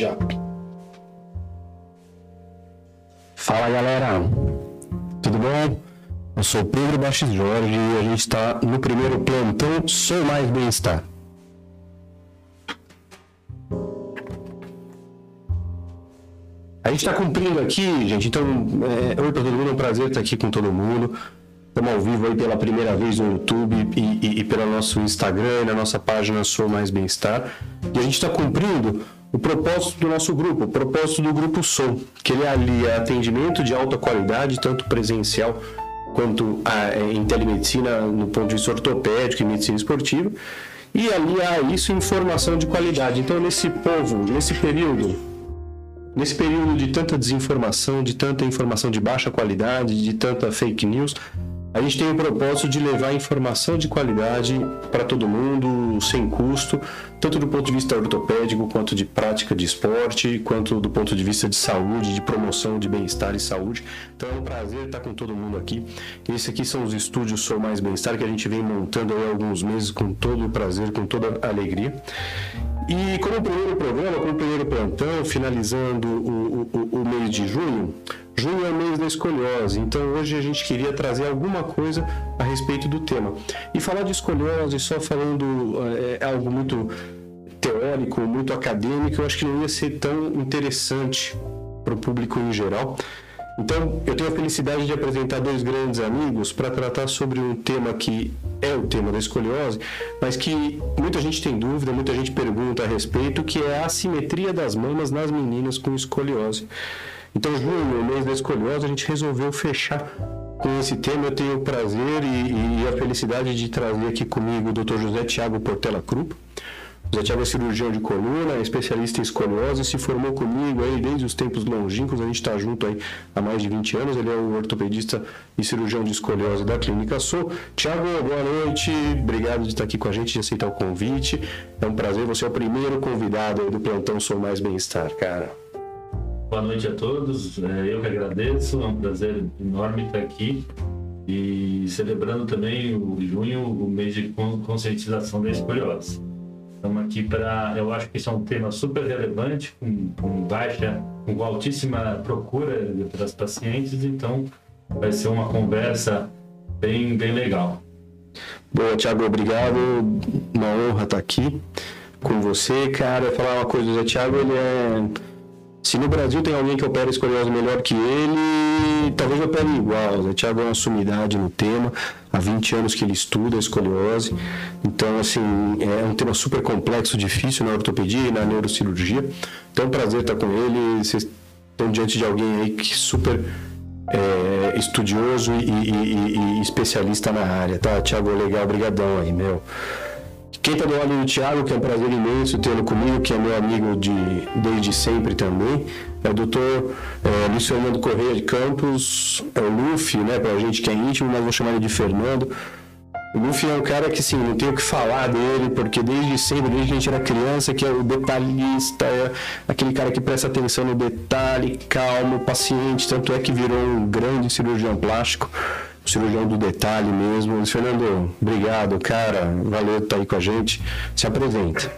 Já. Fala galera, tudo bom? Eu sou Pedro Baixes Jorge e a gente está no primeiro plantão Sou Mais Bem-Estar. A gente está cumprindo aqui, gente, então, é, oi para todo mundo, é um prazer estar aqui com todo mundo. Estamos ao vivo aí pela primeira vez no YouTube e, e, e pelo nosso Instagram na nossa página Sou Mais Bem-Estar. E a gente está cumprindo o propósito do nosso grupo, o propósito do grupo Som, que ele alia atendimento de alta qualidade, tanto presencial quanto a, é, em telemedicina no ponto de vista ortopédico e medicina esportiva, e aliar isso informação de qualidade. Então, nesse povo, nesse período, nesse período de tanta desinformação, de tanta informação de baixa qualidade, de tanta fake news, a gente tem o propósito de levar informação de qualidade para todo mundo, sem custo, tanto do ponto de vista ortopédico, quanto de prática de esporte, quanto do ponto de vista de saúde, de promoção de bem-estar e saúde. Então é um prazer estar com todo mundo aqui. Esses aqui são os estúdios Sou Mais Bem-Estar que a gente vem montando há alguns meses com todo o prazer, com toda a alegria. E como primeiro programa, como primeiro plantão, finalizando o, o, o mês de junho, Junho é o mês da escoliose, então hoje a gente queria trazer alguma coisa a respeito do tema. E falar de escoliose só falando é, algo muito teórico, muito acadêmico, eu acho que não ia ser tão interessante para o público em geral. Então, eu tenho a felicidade de apresentar dois grandes amigos para tratar sobre um tema que é o tema da escoliose, mas que muita gente tem dúvida, muita gente pergunta a respeito, que é a assimetria das mamas nas meninas com escoliose. Então, junho, mês da escoliose, a gente resolveu fechar com esse tema. Eu tenho o prazer e, e a felicidade de trazer aqui comigo o Dr. José Tiago Portela Krupa. Tiago é cirurgião de coluna, especialista em escoliose, se formou comigo aí desde os tempos longínquos, a gente está junto aí há mais de 20 anos, ele é o ortopedista e cirurgião de escoliose da Clínica Sou. Tiago, boa noite, obrigado de estar aqui com a gente, de aceitar o convite, é um prazer, você é o primeiro convidado do plantão Sou Mais Bem-Estar, cara. Boa noite a todos. É, eu que agradeço, é um prazer enorme estar aqui e celebrando também o junho, o mês de conscientização da escoliose. Estamos aqui para, eu acho que isso é um tema super relevante, com, com baixa, com altíssima procura das pacientes, então vai ser uma conversa bem, bem legal. Boa, Thiago, obrigado. Uma honra estar aqui com você, cara. Falar uma coisa, o Thiago, ele é se no Brasil tem alguém que opera escoliose melhor que ele, talvez opere igual. O Thiago é uma sumidade no tema, há 20 anos que ele estuda escoliose. Então, assim, é um tema super complexo, difícil na ortopedia e na neurocirurgia. Então, é um prazer estar com ele. Vocês estão diante de alguém aí que super é, estudioso e, e, e, e, especialista na área, tá? Thiago, legal, brigadão aí, meu. Quem está do lado do Thiago, que é um prazer imenso tê-lo comigo, que é meu amigo de, desde sempre também, é o doutor é, Luiz Fernando Correia de Campos, é o Luffy, né, pra gente que é íntimo, mas vou chamar ele de Fernando. O Luffy é um cara que, assim, não tenho o que falar dele, porque desde sempre, desde que a gente era criança, que é o detalhista, é aquele cara que presta atenção no detalhe, calmo, paciente, tanto é que virou um grande cirurgião plástico cirurgião do detalhe mesmo. Fernando, obrigado, cara. Valeu estar aí com a gente. Se apresenta.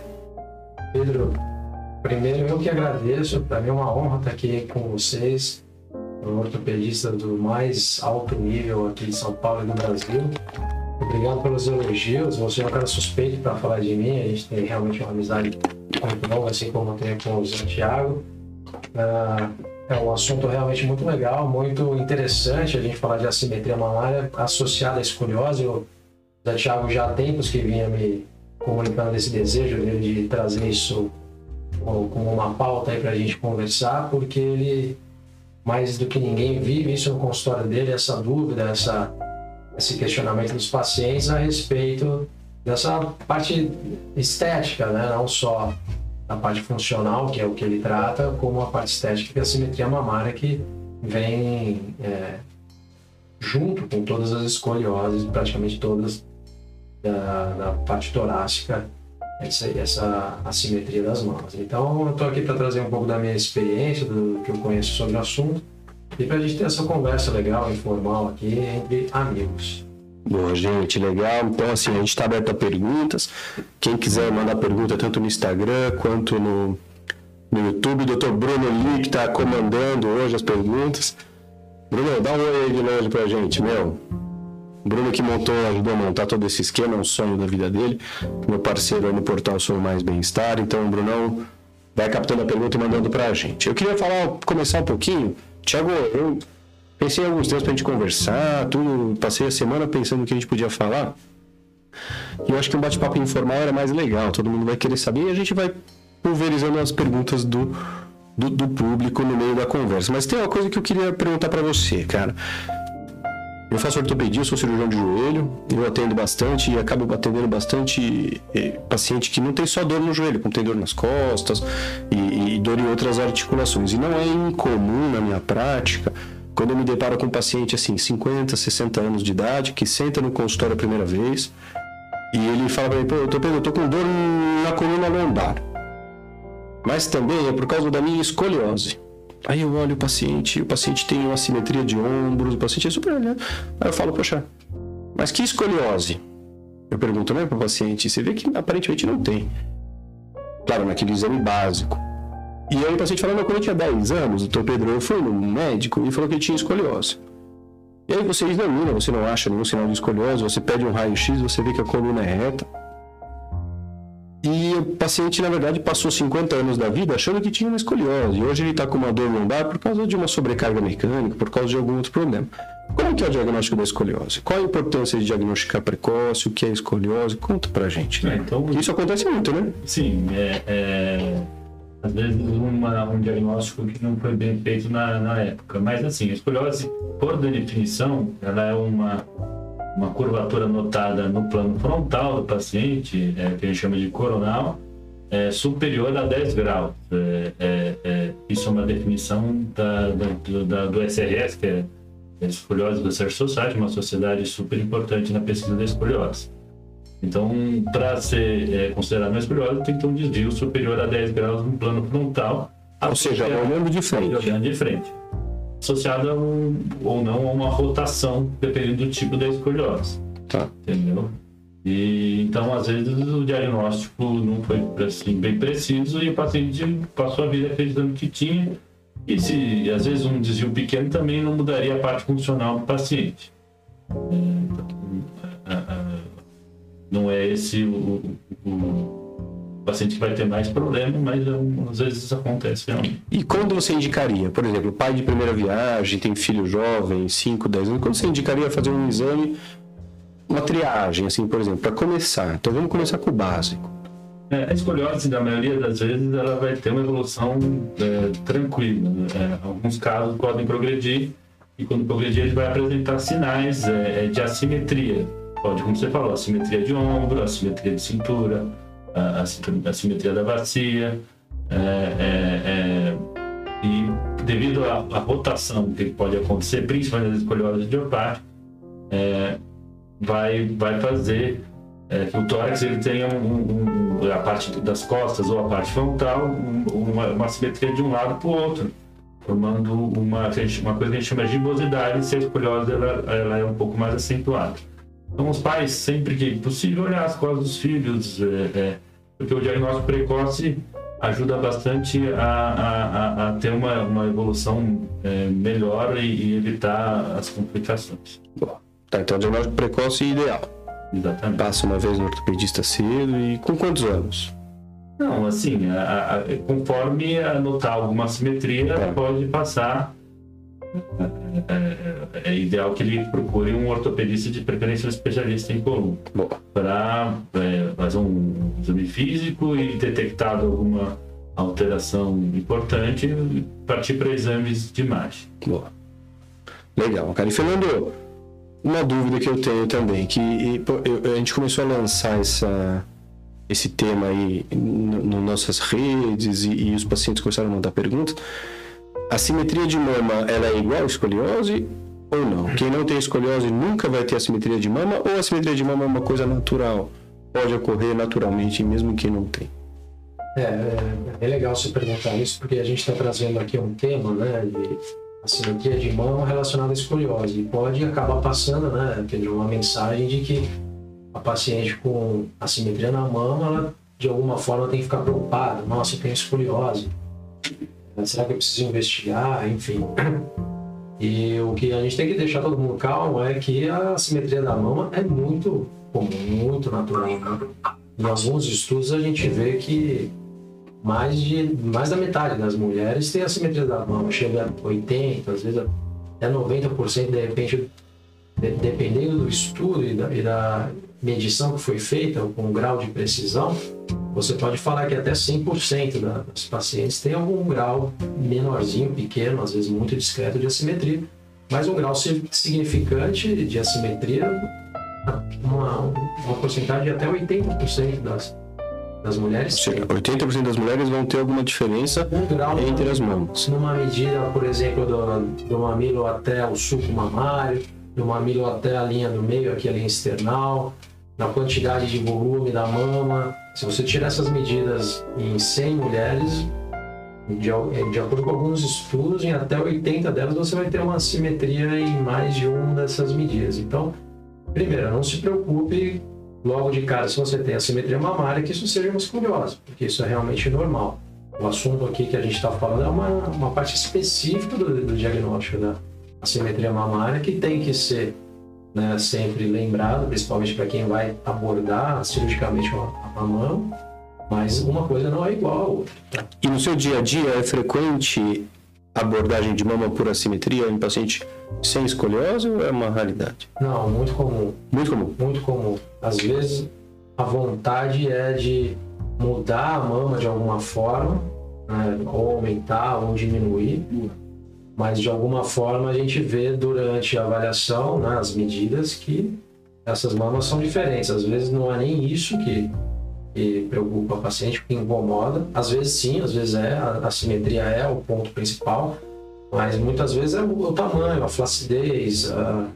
Pedro, primeiro eu que agradeço. Para mim é uma honra estar aqui com vocês. Um ortopedista do mais alto nível aqui de São Paulo e do Brasil. Obrigado pelos elogios. Você é um cara suspeito para falar de mim. A gente tem realmente uma amizade muito longa, assim como eu tenho com o Santiago. Uh, é um assunto realmente muito legal, muito interessante a gente falar de assimetria mamária associada à escoliose. O Zé Thiago já há tempos que vinha me comunicando esse desejo de trazer isso como uma pauta aí para a gente conversar, porque ele, mais do que ninguém, vive isso no consultório dele, essa dúvida, essa, esse questionamento dos pacientes a respeito dessa parte estética, né? não só a parte funcional, que é o que ele trata, como a parte estética, é a simetria mamária, que vem é, junto com todas as escolioses, praticamente todas da, da parte torácica, essa, essa assimetria das mamas. Então, eu estou aqui para trazer um pouco da minha experiência, do que eu conheço sobre o assunto, e para a gente ter essa conversa legal, informal aqui entre amigos. Boa, gente, legal. Então, assim, a gente está aberto a perguntas. Quem quiser mandar pergunta tanto no Instagram quanto no, no YouTube, o. Bruno Lee, que está comandando hoje as perguntas. Bruno, dá um oi aí de longe pra gente, meu. Bruno que montou, ajudou a montar todo esse esquema, um sonho da vida dele. Meu parceiro no portal Sou Mais Bem-Estar. Então, Brunão, vai captando a pergunta e mandando pra gente. Eu queria falar, começar um pouquinho. Tiago, eu pensei em alguns tempos pra gente conversar, tudo. Passei a semana pensando o que a gente podia falar. E eu acho que um bate-papo informal era mais legal, todo mundo vai querer saber e a gente vai pulverizando as perguntas do, do, do público no meio da conversa. Mas tem uma coisa que eu queria perguntar para você, cara. Eu faço ortopedia, sou cirurgião de joelho, eu atendo bastante e acabo atendendo bastante eh, paciente que não tem só dor no joelho, como tem dor nas costas e, e dor em outras articulações. E não é incomum na minha prática, quando eu me deparo com um paciente assim, 50, 60 anos de idade, que senta no consultório a primeira vez e ele fala para mim, pô, eu tô, eu tô com dor na coluna lombar. Mas também é por causa da minha escoliose. Aí eu olho o paciente, o paciente tem uma simetria de ombros, o paciente é super né? Aí eu falo, poxa, mas que escoliose? Eu pergunto, né, para o paciente, você vê que aparentemente não tem. Claro, naquele exame básico. E aí o paciente falou, não, quando eu tinha 10 anos, doutor Pedro, eu fui no médico e falou que ele tinha escoliose. E aí você examina, você não acha nenhum sinal de escoliose, você pede um raio-x, você vê que a coluna é reta. E o paciente, na verdade, passou 50 anos da vida achando que tinha uma escoliose. E hoje ele está com uma dor lombar por causa de uma sobrecarga mecânica, por causa de algum outro problema. Como que é o diagnóstico da escoliose? Qual a importância de diagnosticar precoce? O que é escoliose? Conta pra gente. Né? É, então, Isso acontece muito, né? Sim, é, é, às vezes uma, um diagnóstico que não foi bem feito na, na época. Mas assim, a escoliose, por definição, ela é uma uma curvatura notada no plano frontal do paciente, é, que a gente chama de coronal, é, superior a 10 graus. É, é, é, isso é uma definição da, da, da, do SRS, que é a Escoliose Research Society, uma sociedade super importante na pesquisa da escoliose. Então, para ser é, considerado uma escoliose, tem que ter um desvio superior a 10 graus no plano frontal. Ou seja, olhando de frente. Olhando de frente associada um, ou não a uma rotação, dependendo do tipo da escoliose. Tá. Entendeu? E, então, às vezes, o diagnóstico não foi assim, bem preciso e o paciente passou a vida acreditando que tinha. E se, às vezes, um desvio pequeno também não mudaria a parte funcional do paciente. Então, não é esse o, o o paciente vai ter mais problema, mas às vezes isso acontece realmente. E quando você indicaria, por exemplo, pai de primeira viagem, tem filho jovem, 5, 10 anos, quando você indicaria fazer um exame, uma triagem, assim, por exemplo, para começar? Então vamos começar com o básico. É, a escoliose, na maioria das vezes, ela vai ter uma evolução é, tranquila. Né? É, alguns casos podem progredir e quando progredir ele vai apresentar sinais é, de assimetria. Pode, como você falou, assimetria de ombro, assimetria de cintura, a, a simetria da bacia, é, é, é, e devido à, rotação que pode acontecer, principalmente nas escoliose idiopáticas, é, vai, vai fazer é, que o tórax ele tenha um, um, a parte das costas ou a parte frontal uma, uma simetria de um lado para o outro, formando uma, uma coisa que a gente chama de gibosidade se a escoliose ela, ela é um pouco mais acentuada. Então, os pais, sempre que possível, olhar as costas dos filhos, é, é, porque o diagnóstico precoce ajuda bastante a, a, a ter uma, uma evolução é, melhor e, e, evitar as complicações. Bom, tá, então o diagnóstico precoce é ideal. Exatamente. Passa uma vez no ortopedista cedo e com quantos anos? Não, assim, a, a, conforme notar alguma simetria, é. pode passar é, é, ideal que ele procure um ortopedista de preferência um especialista em coluna para é, fazer um exame físico e detectado alguma alteração importante partir para exames de imagem. Boa. Legal, cara. E Fernando, uma dúvida que eu tenho também, que a gente começou a lançar essa, esse tema aí nas nossas redes e, e os pacientes começaram a mandar perguntas a simetria de mama ela é igual à escoliose ou não? Quem não tem escoliose nunca vai ter a simetria de mama ou a simetria de mama é uma coisa natural? Pode ocorrer naturalmente mesmo quem não tem? É, é, é legal você perguntar isso porque a gente está trazendo aqui um tema, né, de simetria de mama relacionada à escoliose e pode acabar passando, né, Pedro, uma mensagem de que a paciente com assimetria na mama, ela de alguma forma tem que ficar preocupada, nossa, eu tenho escoliose Será que eu preciso investigar? Enfim. E o que a gente tem que deixar todo mundo calmo é que a simetria da mama é muito comum, muito natural. Né? Em alguns estudos a gente vê que mais, de, mais da metade das mulheres tem a simetria da mama, chega a 80%, às vezes até 90% de repente, dependendo do estudo e da, e da medição que foi feita, com um grau de precisão, você pode falar que até 100% das pacientes tem algum grau menorzinho, pequeno, às vezes muito discreto de assimetria, mas um grau significante de assimetria, uma, uma porcentagem de até 80% das, das mulheres. Sim, 80% das mulheres vão ter alguma diferença um grau entre as mamas. Numa medida, por exemplo, do, do mamilo até o suco mamário, do mamilo até a linha do meio, aqui a linha external, na quantidade de volume da mama. Se você tirar essas medidas em 100 mulheres, de, de acordo com alguns estudos, em até 80 delas você vai ter uma simetria em mais de uma dessas medidas. Então, primeiro, não se preocupe logo de cara se você tem a simetria mamária que isso seja uma escoliose, porque isso é realmente normal. O assunto aqui que a gente está falando é uma, uma parte específica do, do diagnóstico da assimetria mamária que tem que ser né, sempre lembrado, principalmente para quem vai abordar cirurgicamente a, mão, mas uma coisa não é igual à outra. E no seu dia a dia é frequente abordagem de mama por assimetria em paciente sem escoliose ou é uma raridade? Não, muito comum. Muito comum? Muito comum. Às vezes a vontade é de mudar a mama de alguma forma, né, ou aumentar ou diminuir, mas de alguma forma a gente vê durante a avaliação, né, as medidas, que essas mamas são diferentes. Às vezes não é nem isso que, que preocupa o paciente, que incomoda. Às vezes sim, às vezes é, a, a simetria é o ponto principal, mas muitas vezes é o, o tamanho, a flacidez, a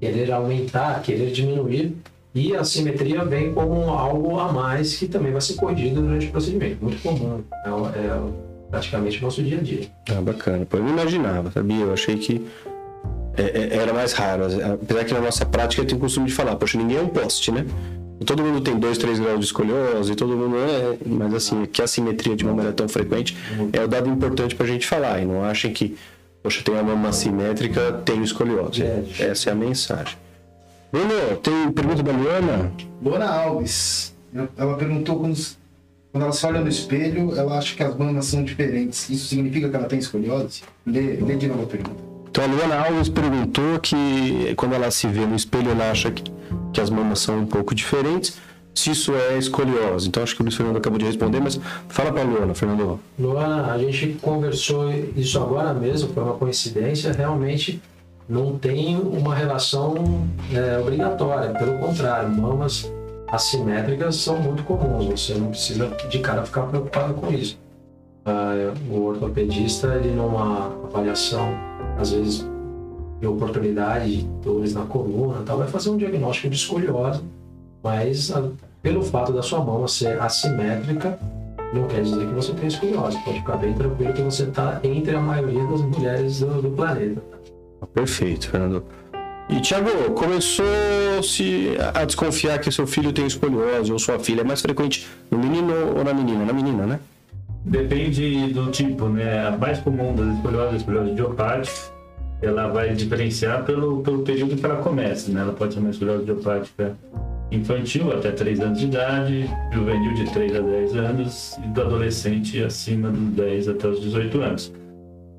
querer aumentar, querer diminuir. E a simetria vem como algo a mais que também vai ser corrigido durante o procedimento. Muito comum. É, é praticamente o nosso dia a dia. Ah, bacana. Pô, eu não imaginava, sabia? Eu achei que é, é, era mais raro. Apesar que na nossa prática eu tenho o costume de falar, poxa, ninguém é um poste, né? Todo mundo tem 2, 3 graus de escoliose, todo mundo é. Mas assim, que a simetria de mama é tão frequente é o dado importante pra gente falar. E não achem que, poxa, tem a mama simétrica, tem escoliose. É, Essa é a mensagem. Bruno, tem pergunta da Luana? Luana Alves. Ela perguntou como quando ela se olha no espelho, ela acha que as mamas são diferentes. Isso significa que ela tem escoliose? Lê, lê de novo a pergunta. Então a Luana Alves perguntou que quando ela se vê no espelho, ela acha que, que as mamas são um pouco diferentes. Se isso é escoliose. Então acho que o Luiz Fernando acabou de responder, mas fala para a Luana, Fernando. Luana, a gente conversou isso agora mesmo, foi uma coincidência. Realmente não tem uma relação é, obrigatória, pelo contrário, mamas assimétricas são muito comuns, você não precisa de cara ficar preocupado com isso. Uh, o ortopedista, ele numa avaliação, às vezes de oportunidade de dores na coluna, tal, vai fazer um diagnóstico de escoliose, mas uh, pelo fato da sua mão ser assimétrica, não quer dizer que você tem escoliose. Pode ficar bem tranquilo que você está entre a maioria das mulheres do, do planeta. Perfeito, Fernando. E Tiago, começou-se a desconfiar que seu filho tem escoliose ou sua filha. É mais frequente no menino ou na menina? Na menina, né? Depende do tipo, né? A mais comum das escolioses, escoliose idiopática, ela vai diferenciar pelo, pelo período que ela começa, né? Ela pode ser uma escoliose idiopática infantil até 3 anos de idade, juvenil de 3 a 10 anos e do adolescente acima dos 10 até os 18 anos.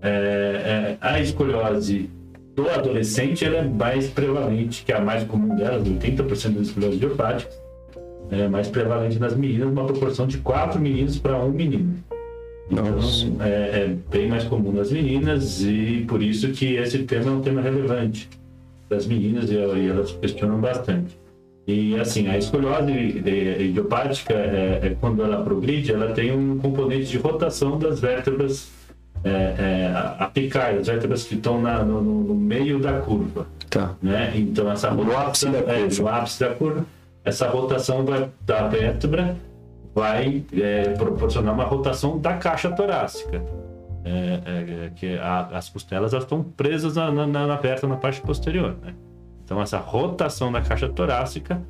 É, é, a escoliose do adolescente ela é mais prevalente, que é a mais comum delas, 80% das esclerose idiopática. É mais prevalente nas meninas, uma proporção de 4 meninos para 1 menino. Então, é, é, bem mais comum nas meninas e por isso que esse tema é um tema relevante das meninas e, e elas questionam bastante. E assim, a escoliose idiopática, é, é, quando ela progride, ela tem um componente de rotação das vértebras é, é, apicais, as vértebras que estão na, no, no, meio da curva. Tá. Né? Então, essa rotação, no ápice da curva. É, no ápice da curva, essa rotação vai, da vértebra vai é, proporcionar uma rotação da caixa torácica. É, é, que a, as costelas elas estão presas na, na, na vértebra na parte posterior. Né? Então, essa rotação da caixa torácica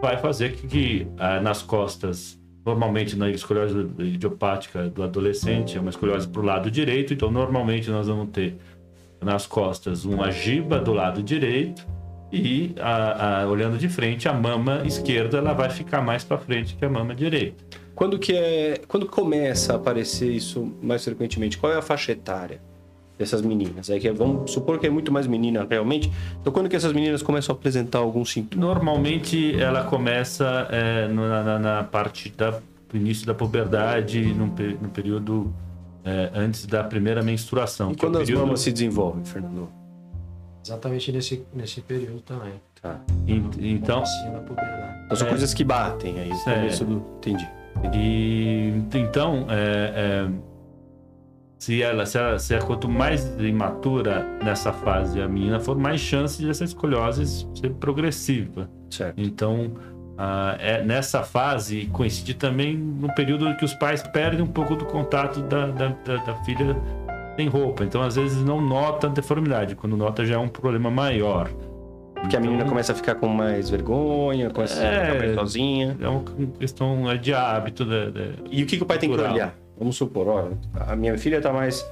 vai fazer que, que ah, nas costas normalmente na escoliose idiopática do adolescente é uma escoliose para o lado direito, então normalmente nós vamos ter nas costas uma giba do lado direito e a, a, olhando de frente a mama esquerda ela vai ficar mais para frente que a mama direita. Quando que é, quando começa a aparecer isso mais frequentemente? Qual é a faixa etária dessas meninas? É que vamos supor que é muito mais menina realmente. Então quando que essas meninas começam a apresentar algum sintoma? Normalmente ela começa é, na, na, na, parte da do início da puberdade, no, no período é, antes da primeira menstruação. E quando é as período... mamas se desenvolvem, Fernando? Exatamente nesse, nesse período também. Tá. E, então. Então são é, coisas que batem aí. É, do... Entendi. E então, é, é, se ela, se ela, se é quanto mais imatura nessa fase a menina for, mais chance dessa escoliose ser progressiva. Certo. Então, ah, é, nessa fase coincide também no período em que os pais perdem um pouco do contato da, da, da, da filha sem roupa. Então, às vezes, não nota a deformidade. Quando nota, já é um problema maior. Porque a menina começa a ficar com mais vergonha, começa é, a ficar mais sozinha. É uma questão de hábito. De, de e o que, que o pai cultural. tem que olhar? Vamos supor, olha, a minha filha tá mais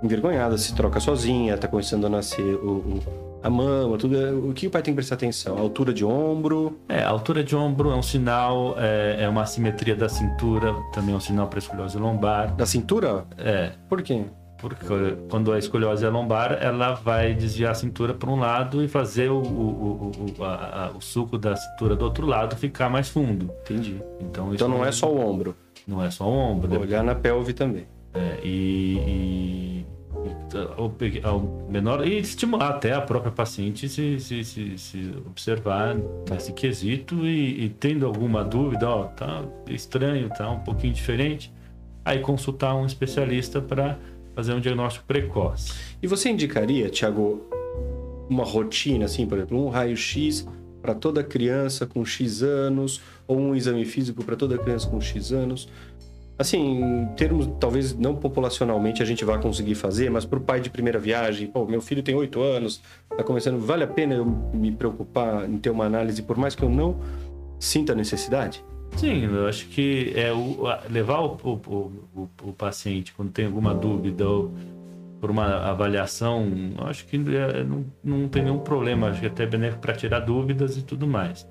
envergonhada, se troca sozinha, tá começando a nascer o, o, a mama, tudo. O que o pai tem que prestar atenção? A altura de ombro? É, a altura de ombro é um sinal, é, é uma assimetria da cintura, também é um sinal para escoliose lombar. Da cintura? É. Por quê? Porque quando a escoliose é lombar, ela vai desviar a cintura para um lado e fazer o, o, o, a, a, o, suco da cintura do outro lado ficar mais fundo. Entendi. Então, então não é só o ombro. Não é só ombro. Vou olhar na pelve também. É, e, e, e ao menor e estimular até a própria paciente se, se, se, se observar nesse quesito e, e, tendo alguma dúvida, ó, tá estranho, tá um pouquinho diferente, aí consultar um especialista para fazer um diagnóstico precoce. E você indicaria, Tiago, uma rotina, assim, por exemplo, um raio-x para toda criança com X anos, ou um exame físico para toda criança com X anos? Assim, em termos, talvez não populacionalmente a gente vá conseguir fazer, mas para o pai de primeira viagem, pô, meu filho tem 8 anos, está começando, vale a pena eu me preocupar em ter uma análise, por mais que eu não sinta necessidade? Sim, eu acho que é o, levar o, o, o, o paciente quando tem alguma dúvida ou por uma avaliação, acho que é, não, não tem nenhum problema, acho que é até benéfico para tirar dúvidas e tudo mais.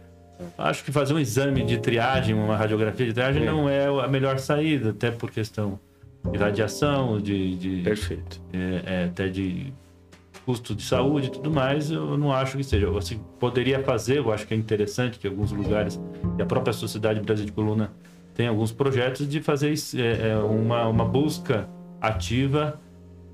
Acho que fazer um exame de triagem, uma radiografia de triagem, é. não é a melhor saída, até por questão de radiação, de. de Perfeito. É, é, até de custo de saúde e tudo mais, eu não acho que seja. Você poderia fazer, eu acho que é interessante que alguns lugares, e a própria Sociedade Brasil de Coluna tem alguns projetos de fazer é, é, uma, uma busca ativa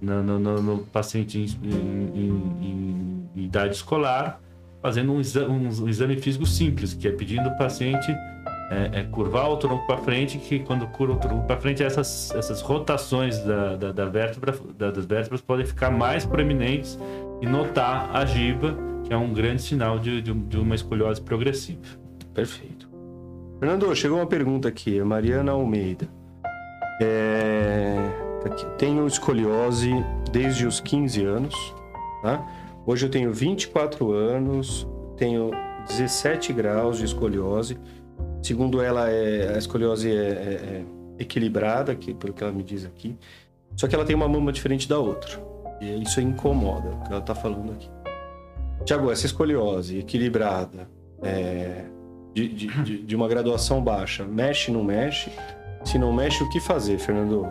no, no, no paciente em, em, em, idade escolar, fazendo um exame, um exame físico simples, que é pedindo o paciente é, é curvar o tronco para frente, que quando curva o tronco para frente, essas, essas rotações da, da, da vértebra, da, das vértebras podem ficar mais proeminentes e notar a giba, que é um grande sinal de, de, de uma escoliose progressiva. Perfeito. Fernando, chegou uma pergunta aqui, Mariana Almeida. É... Tenho escoliose desde os 15 anos, tá? Hoje eu tenho 24 anos, tenho 17 graus de escoliose Segundo ela, é, a escoliose é, é, é equilibrada, que, pelo que ela me diz aqui. Só que ela tem uma mama diferente da outra. E isso incomoda, o que ela está falando aqui. Tiago, essa escoliose equilibrada, é, de, de, de, uma graduação baixa, mexe, não mexe? Se não mexe, o que fazer, Fernando?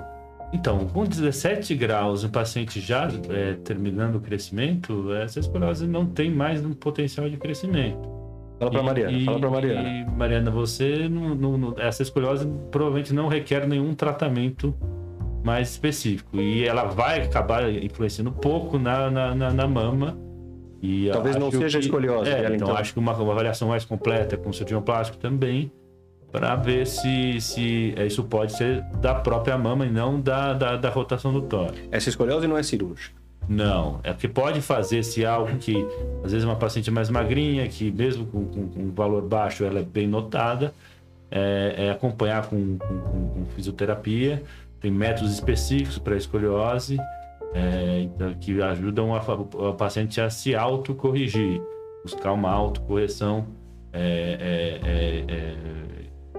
Então, com 17 graus, o paciente já é, terminando o crescimento, essa escoliose não tem mais um potencial de crescimento. Fala pra Mariana, e, fala pra Mariana. E, Mariana, você, não, não, essa escoliose provavelmente não requer nenhum tratamento mais específico. E ela vai acabar influenciando pouco na, na, na, na mama. E Talvez não seja que, escoliose. É, então, então, acho que uma, uma, avaliação mais completa com cirurgião plástico também, para ver se, se isso pode ser da própria mama e não da, da, da rotação do tórax. Essa escoliose não é cirúrgica? Não, é porque pode fazer se algo que, às vezes, uma paciente mais magrinha, que mesmo com, com, com um valor baixo ela é bem notada, é, é acompanhar com, com, fisioterapia. Tem métodos específicos para escoliose é, então, que ajudam a, paciente a se autocorrigir, buscar uma autocorreção é, é,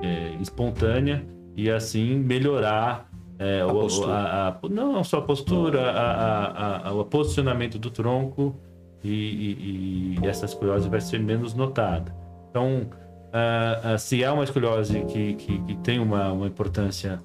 é, espontânea e assim melhorar é, A o, postura. a- a- não só a postura, a, o posicionamento do tronco e, e- e essa escoliose vai ser menos notada. Então, ah, se é uma escoliose que, que, que tem uma, uma importância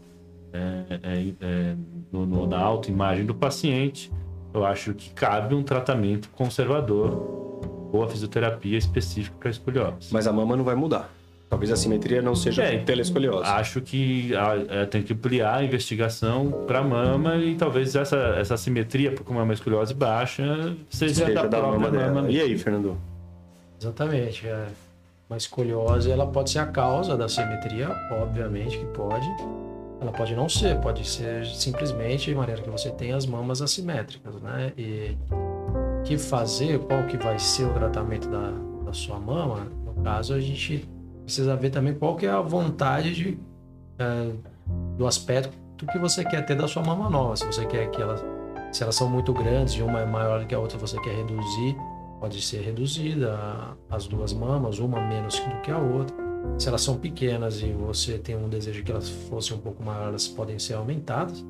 é, é, é, no- no- na autoimagem do paciente, eu acho que cabe um tratamento conservador ou a fisioterapia específica para escoliose. Mas a mama não vai mudar. Talvez a simetria não seja É, pela escoliose. Acho que ah, é, tem que ampliar a investigação para mama e talvez essa, essa simetria, porque uma escoliose baixa, seja, Seja da, da própria mama mama. E aí, Fernando? Exatamente. É. Uma escoliose, ela pode ser a causa da simetria, obviamente que pode. Ela pode não ser, pode ser simplesmente de maneira que você tem as mamas assimétricas, né? E o que fazer, qual que vai ser o tratamento da, da sua mama, no caso a gente precisa ver também qual que é a vontade de, é, do aspecto que você quer ter da sua mama nova. Se você quer que elas, se elas são muito grandes e uma é maior do que a outra, você quer reduzir, pode ser reduzida as duas mamas, uma menos do que a outra. Se elas são pequenas e você tem um desejo que elas fossem um pouco maiores, elas podem ser aumentadas.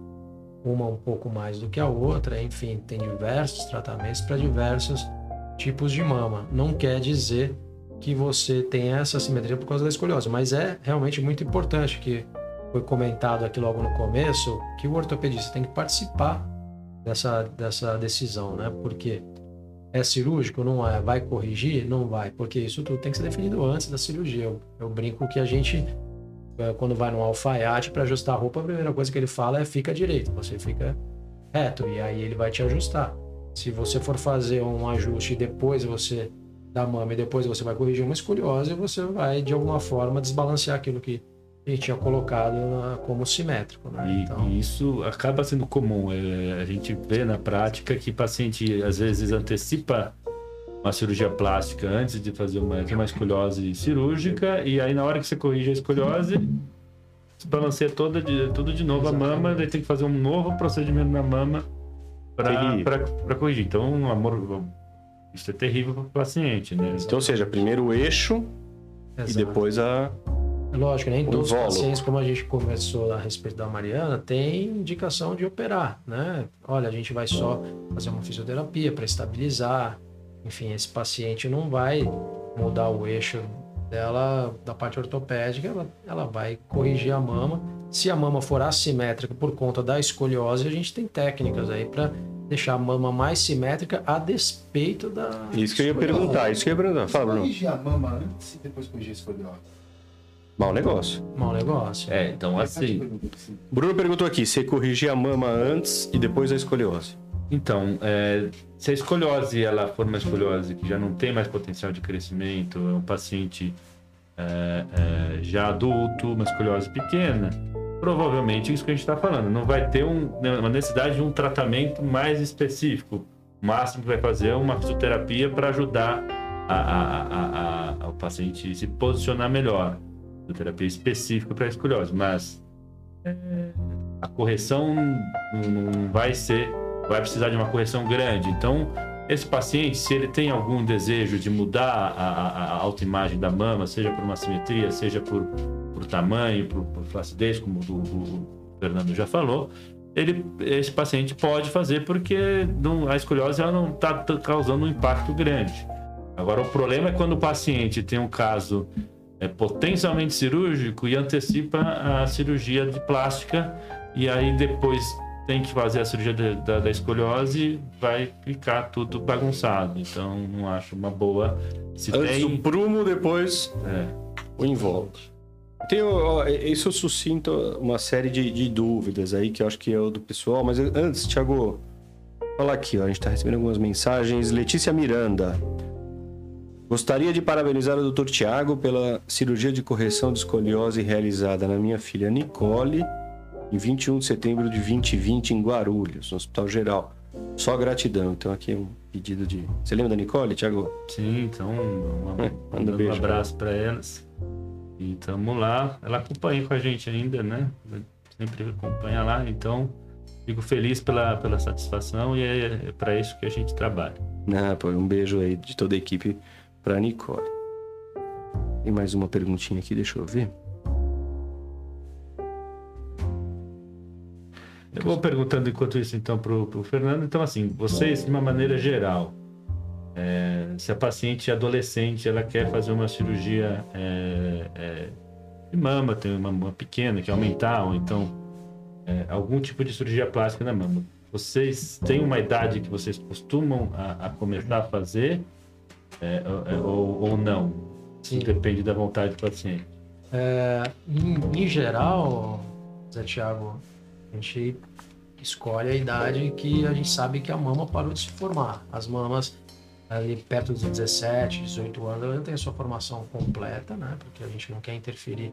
Uma um pouco mais do que a outra, enfim, tem diversos tratamentos para diversos tipos de mama. Não quer dizer que você tem essa simetria por causa da escoliose, mas é realmente muito importante que foi comentado aqui logo no começo que o ortopedista tem que participar dessa, dessa decisão, né? Porque é cirúrgico? Não é. Vai corrigir? Não vai. Porque isso tudo tem que ser definido antes da cirurgia. Eu, eu brinco que a gente, eh, quando vai num alfaiate para ajustar a roupa, a primeira coisa que ele fala é fica direito. Você fica reto e aí ele vai te ajustar. Se você for fazer um ajuste e depois você da mama e depois você vai corrigir uma escoliose, você vai de alguma forma desbalancear aquilo que a gente tinha colocado como simétrico, né? E, Então, e isso acaba sendo comum. É, a gente vê na prática que paciente às vezes antecipa uma cirurgia plástica antes de fazer uma, uma escoliose cirúrgica e aí na hora que você corrige a escoliose balanceia toda de, tudo de novo a mama, daí tem que fazer um novo procedimento na mama para corrigir. Então, amor, isso é terrível para o paciente, né? Então, ou seja, primeiro o eixo e exato. depois a. É Lógico, nem todos os pacientes, como a gente conversou a respeito da Mariana, tem indicação de operar, né? Olha, a gente vai só fazer uma fisioterapia para estabilizar. Enfim, esse paciente não vai mudar o eixo dela da parte ortopédica, ela, ela vai corrigir a mama. Se a mama for assimétrica por conta da escoliose, a gente tem técnicas aí para deixar a mama mais simétrica a despeito da. Isso que eu ia perguntar, isso que eu ia perguntar. Fala, Bruno. Corrigir a mama antes e depois corrigir a escoliose. Mau negócio. Mau negócio. É, então assim. Bruno perguntou aqui: você corrigir a mama antes e depois a escoliose? Então, é, se a escoliose ela for uma escoliose que já não tem mais potencial de crescimento, é um paciente é, é, já adulto, uma escoliose pequena, provavelmente isso que a gente está falando. Não vai ter um- uma necessidade de um tratamento mais específico. O máximo que vai fazer é uma fisioterapia para ajudar a, a- a- o paciente se posicionar melhor. Fisioterapia específica para escoliose, mas é, a correção não vai ser vai precisar de uma correção grande. Então, esse paciente, se ele tem algum desejo de mudar a, a- autoimagem da mama, seja por uma simetria, seja por, por tamanho, por, por flacidez, como o, o Fernando já falou, ele, esse paciente pode fazer porque não- a escoliose ela não está causando um impacto grande. Agora, o problema é quando o paciente tem um caso é, potencialmente cirúrgico e antecipa a cirurgia de plástica e aí depois tem que fazer a cirurgia da, da, da escoliose, vai ficar tudo bagunçado. Então, não acho uma boa. Se Antes tem. o prumo, depois É, o invólucro. Tenho, ó, isso suscita uma série de, de dúvidas aí que eu acho que é o do pessoal, mas antes, Thiago, falar aqui, ó, a gente está recebendo algumas mensagens. Letícia Miranda. Gostaria de parabenizar o Dr. Tiago pela cirurgia de correção de escoliose realizada na minha filha Nicole em 21 de setembro de 2020 em Guarulhos, no Hospital Geral. Só gratidão. Então aqui é um pedido de. Você lembra da Nicole, Tiago? sim, então, uma, É, manda um beijo. abraço para elas. E tamo lá. Ela acompanha com a gente ainda, né? Sempre acompanha lá. Então, fico feliz pela, pela satisfação e é, é para isso que a gente trabalha. Ah, pô, um beijo aí de toda a equipe pra Nicole. Tem mais uma perguntinha aqui, deixa eu ver. Eu vou perguntando enquanto isso, então, para o Fernando. Então, assim, vocês, de uma maneira geral, é, se a paciente adolescente ela quer fazer uma cirurgia é, é, de mama, tem uma mama pequena, que aumentar, ou então é, algum tipo de cirurgia plástica na mama, vocês têm uma idade que vocês costumam a, a começar a fazer é, é, ou, ou, não? Sim. Depende da vontade do paciente. Em, em geral, Zé Tiago, a gente escolhe a idade que a gente sabe que a mama parou de se formar. As mamas ali perto dos 17, 18 anos, ela tem a sua formação completa, né? Porque a gente não quer interferir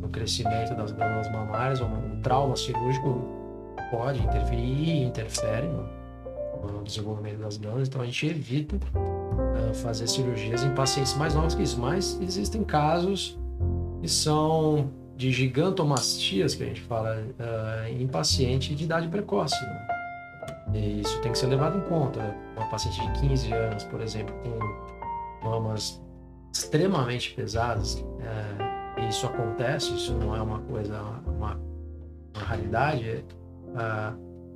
no crescimento das glândulas mamárias, um trauma cirúrgico pode interferir e interfere no, no desenvolvimento das glândulas, então a gente evita uh, fazer cirurgias em pacientes mais novos que isso. Mas existem casos que são de gigantomastias, que a gente fala, uh, em paciente de idade precoce. Né? E isso tem que ser levado em conta. Uma paciente de 15 anos, por exemplo, com mamas extremamente pesadas, é, isso acontece, isso não é uma coisa, uma, uma raridade, é,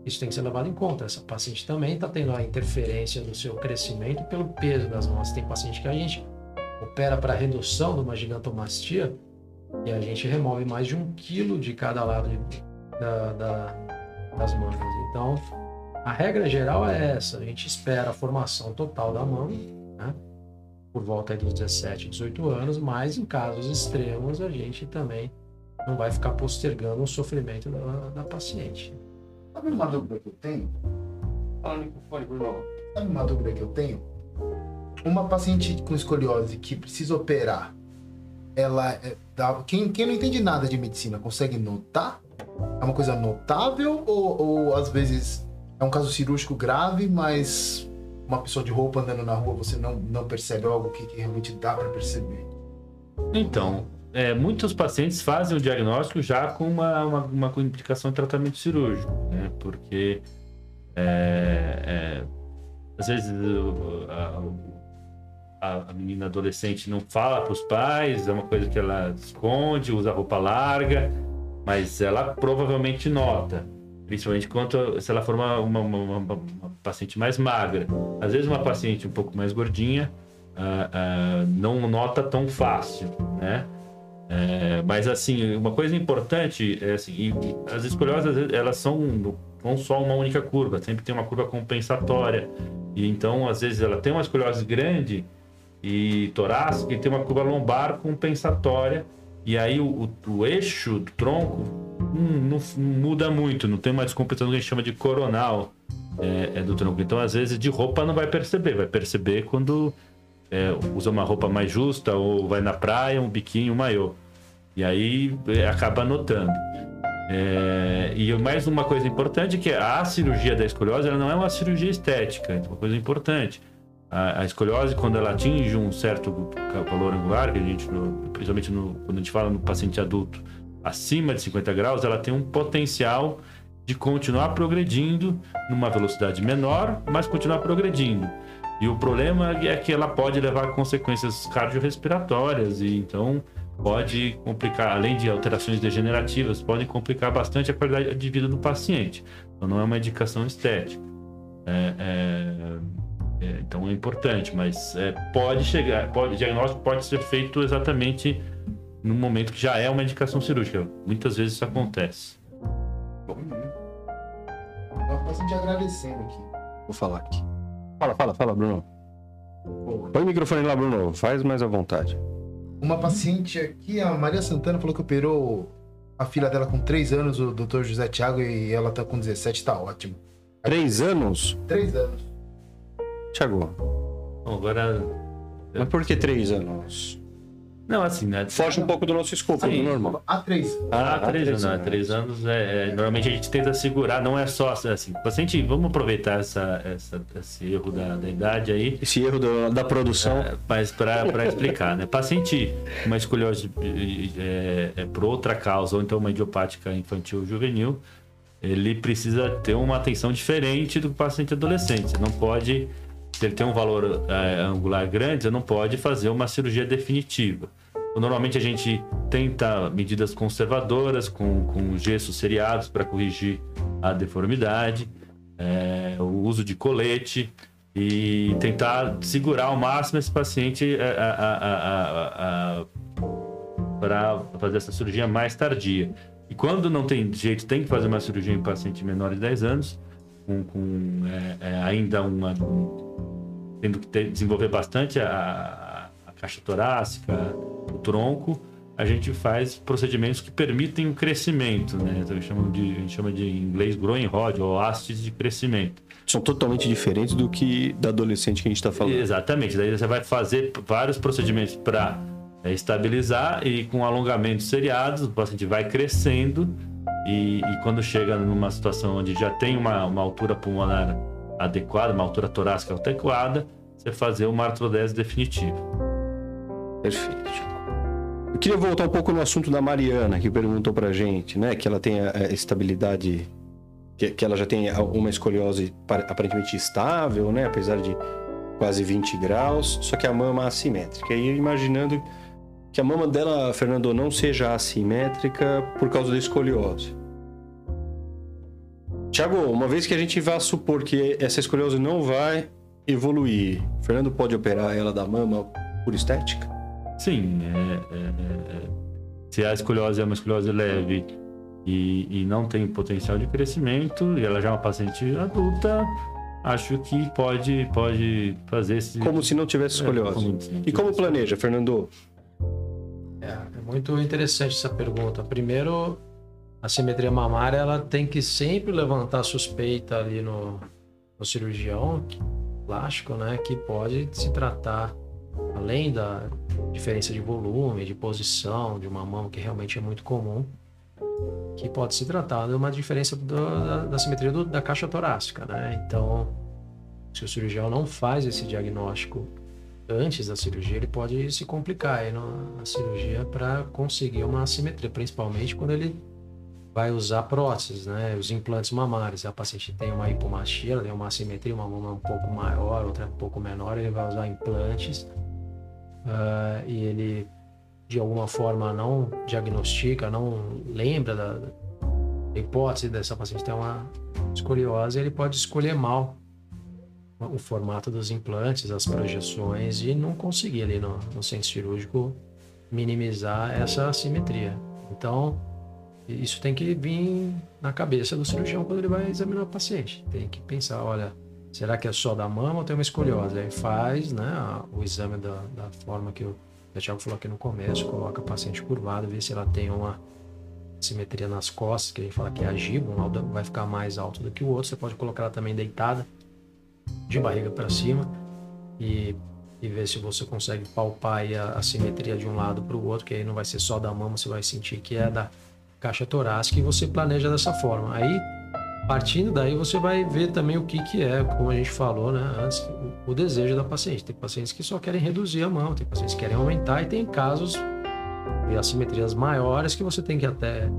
isso tem que ser levado em conta. Essa paciente também está tendo a interferência do seu crescimento pelo peso das mamas. Tem paciente que a gente opera para redução de uma gigantomastia e a gente remove mais de um quilo de cada lado de, da, da, das mamas. Então, a regra geral é essa: a gente espera a formação total da mão, né? por volta dos 17, 18 anos, mas em casos extremos a gente também não vai ficar postergando o sofrimento da, da paciente. Sabe uma dúvida que eu tenho? Fala no microfone, Bruno. Sabe uma dúvida que eu tenho? Uma paciente com escoliose que precisa operar, ela é, dá, quem, quem não entende nada de medicina consegue notar? É uma coisa notável ou, ou às vezes é um caso cirúrgico grave, mas uma pessoa de roupa andando na rua você não, não percebe algo que, que realmente dá para perceber? Então, é, muitos pacientes fazem o diagnóstico já com uma, uma, uma complicação de tratamento cirúrgico, né? Porque é, é, às vezes a, a, menina adolescente não fala para os pais, é uma coisa que ela esconde, usa roupa larga, mas ela provavelmente nota. Principalmente quanto se ela for uma, uma, uma, uma, paciente mais magra. Às vezes uma paciente um pouco mais gordinha uh, uh, não nota tão fácil, né? É, mas assim, uma coisa importante é assim, as escoliosas elas são não só uma única curva, sempre tem uma curva compensatória. E então, às vezes, ela tem uma escoliose grande e torácica e tem uma curva lombar compensatória. E aí o, o, o eixo do tronco hum, não, muda muito, não tem uma descompensação que a gente chama de coronal é, é do tronco. Então, às vezes, de roupa não vai perceber, vai perceber quando é, usa uma roupa mais justa ou vai na praia, um biquinho, um maiô. E aí é, acaba notando. É, e mais uma coisa importante que a cirurgia da escoliose ela não é uma cirurgia estética, é uma coisa importante. A, a escoliose, quando ela atinge um certo valor angular, que a gente, principalmente no, quando a gente fala no paciente adulto, acima de 50 graus, ela tem um potencial de continuar progredindo numa velocidade menor, mas continuar progredindo. E o problema é que ela pode levar a consequências cardiorrespiratórias e então pode complicar, além de alterações degenerativas, podem complicar bastante a qualidade de vida do paciente. Então não é uma indicação estética. É, é, é, então é importante, mas é, pode chegar, pode, o diagnóstico pode ser feito exatamente no momento que já é uma indicação cirúrgica. Muitas vezes isso acontece. Bom, uma paciente agradecendo aqui. Vou falar aqui. Fala, fala, fala, Bruno. Põe o microfone lá, Bruno. Faz mais à vontade. Uma paciente aqui, a Maria Santana, falou que operou a filha dela com 3 anos, o doutor José Thiago, e ela tá com 17, tá ótimo. 3 anos? 3 anos. Thiago. Bom, agora. Mas por que 3 anos? Não, assim, né? Foge um pouco do nosso escopo, Sim. normal. Há três. Ah, há três, três anos. Há três anos, é, é, normalmente a gente tenta segurar, não é só assim. Paciente, vamos aproveitar essa, essa, esse erro da, da idade aí. Esse erro do, da produção. É, mas para explicar, né? Paciente uma escoliose é, é, por outra causa, ou então uma idiopática infantil juvenil, ele precisa ter uma atenção diferente do paciente adolescente. Você não pode se ele tem um valor é, angular grande, você não pode fazer uma cirurgia definitiva. Normalmente a gente tenta medidas conservadoras com, com gessos seriados para corrigir a deformidade, é, o uso de colete e tentar segurar ao máximo esse paciente é, para fazer essa cirurgia mais tardia. E quando não tem jeito, tem que fazer uma cirurgia em paciente menor de 10 anos, com, com é, é, ainda uma. Tendo que ter, desenvolver bastante a, a caixa torácica, o tronco, a gente faz procedimentos que permitem o crescimento, né? Então, de, a gente chama de em inglês growing rod ou hastes de crescimento. São totalmente diferentes do que da adolescente que a gente está falando. Exatamente. Daí você vai fazer vários procedimentos para é, estabilizar e com alongamentos seriados, o paciente vai crescendo e, e, quando chega numa situação onde já tem uma, uma altura pulmonar adequada, uma altura torácica adequada, você fazer uma artrodese definitiva. Perfeito. Eu queria voltar um pouco no assunto da Mariana, que perguntou pra gente, né? Que ela tem a estabilidade, que, que ela já tem uma escoliose aparentemente estável, né? Apesar de quase 20 graus, só que a mama assimétrica. E imaginando que a mama dela, Fernando, não seja assimétrica por causa da escoliose. Tiago, uma vez que a gente vá supor que essa escoliose não vai evoluir, Fernando pode operar ela da mama por estética? Sim, é, é, é, é, se a escoliose é uma escoliose leve e, e, não tem potencial de crescimento, e ela já é uma paciente adulta, acho que pode, pode fazer esse. Como se não tivesse é, escoliose. Como e como planeja, Fernando? É, é muito interessante essa pergunta. Primeiro, a simetria mamária ela tem que sempre levantar suspeita ali no, no cirurgião plástico, né, que pode se tratar além da diferença de volume, de posição de uma mão, que realmente é muito comum, que pode se tratar de uma diferença do, da, da, simetria do, da caixa torácica, né? Então, se o cirurgião não faz esse diagnóstico antes da cirurgia, ele pode se complicar aí na cirurgia para conseguir uma assimetria, principalmente quando ele vai usar próteses, né? Os implantes mamários. A paciente tem uma hipomastia, ela tem uma assimetria, uma mama um pouco maior, outra um pouco menor, ele vai usar implantes uh, e ele de alguma forma não diagnostica, não lembra da, da hipótese dessa paciente ter uma escoliose, ele pode escolher mal o formato dos implantes, as projeções e não conseguir ali no, no centro cirúrgico minimizar essa assimetria. Então, isso tem que vir na cabeça do cirurgião quando ele vai examinar o paciente. Tem que pensar, olha, será que é só da mama ou tem uma escoliose? Aí faz né, o exame da, da forma que o Thiago falou aqui no começo, coloca a paciente curvada, vê se ela tem uma simetria nas costas, que a gente fala que é a giba, um vai ficar mais alto do que o outro. Você pode colocar ela também deitada, de barriga para cima, e, e ver se você consegue palpar a, a simetria de um lado para o outro, que aí não vai ser só da mama, você vai sentir que é da caixa torácica e você planeja dessa forma. Aí, partindo daí, você vai ver também o que, que é, como a gente falou né, antes, o, desejo da paciente. Tem pacientes que só querem reduzir a mão, tem pacientes que querem aumentar e tem casos de assimetrias maiores que você tem que até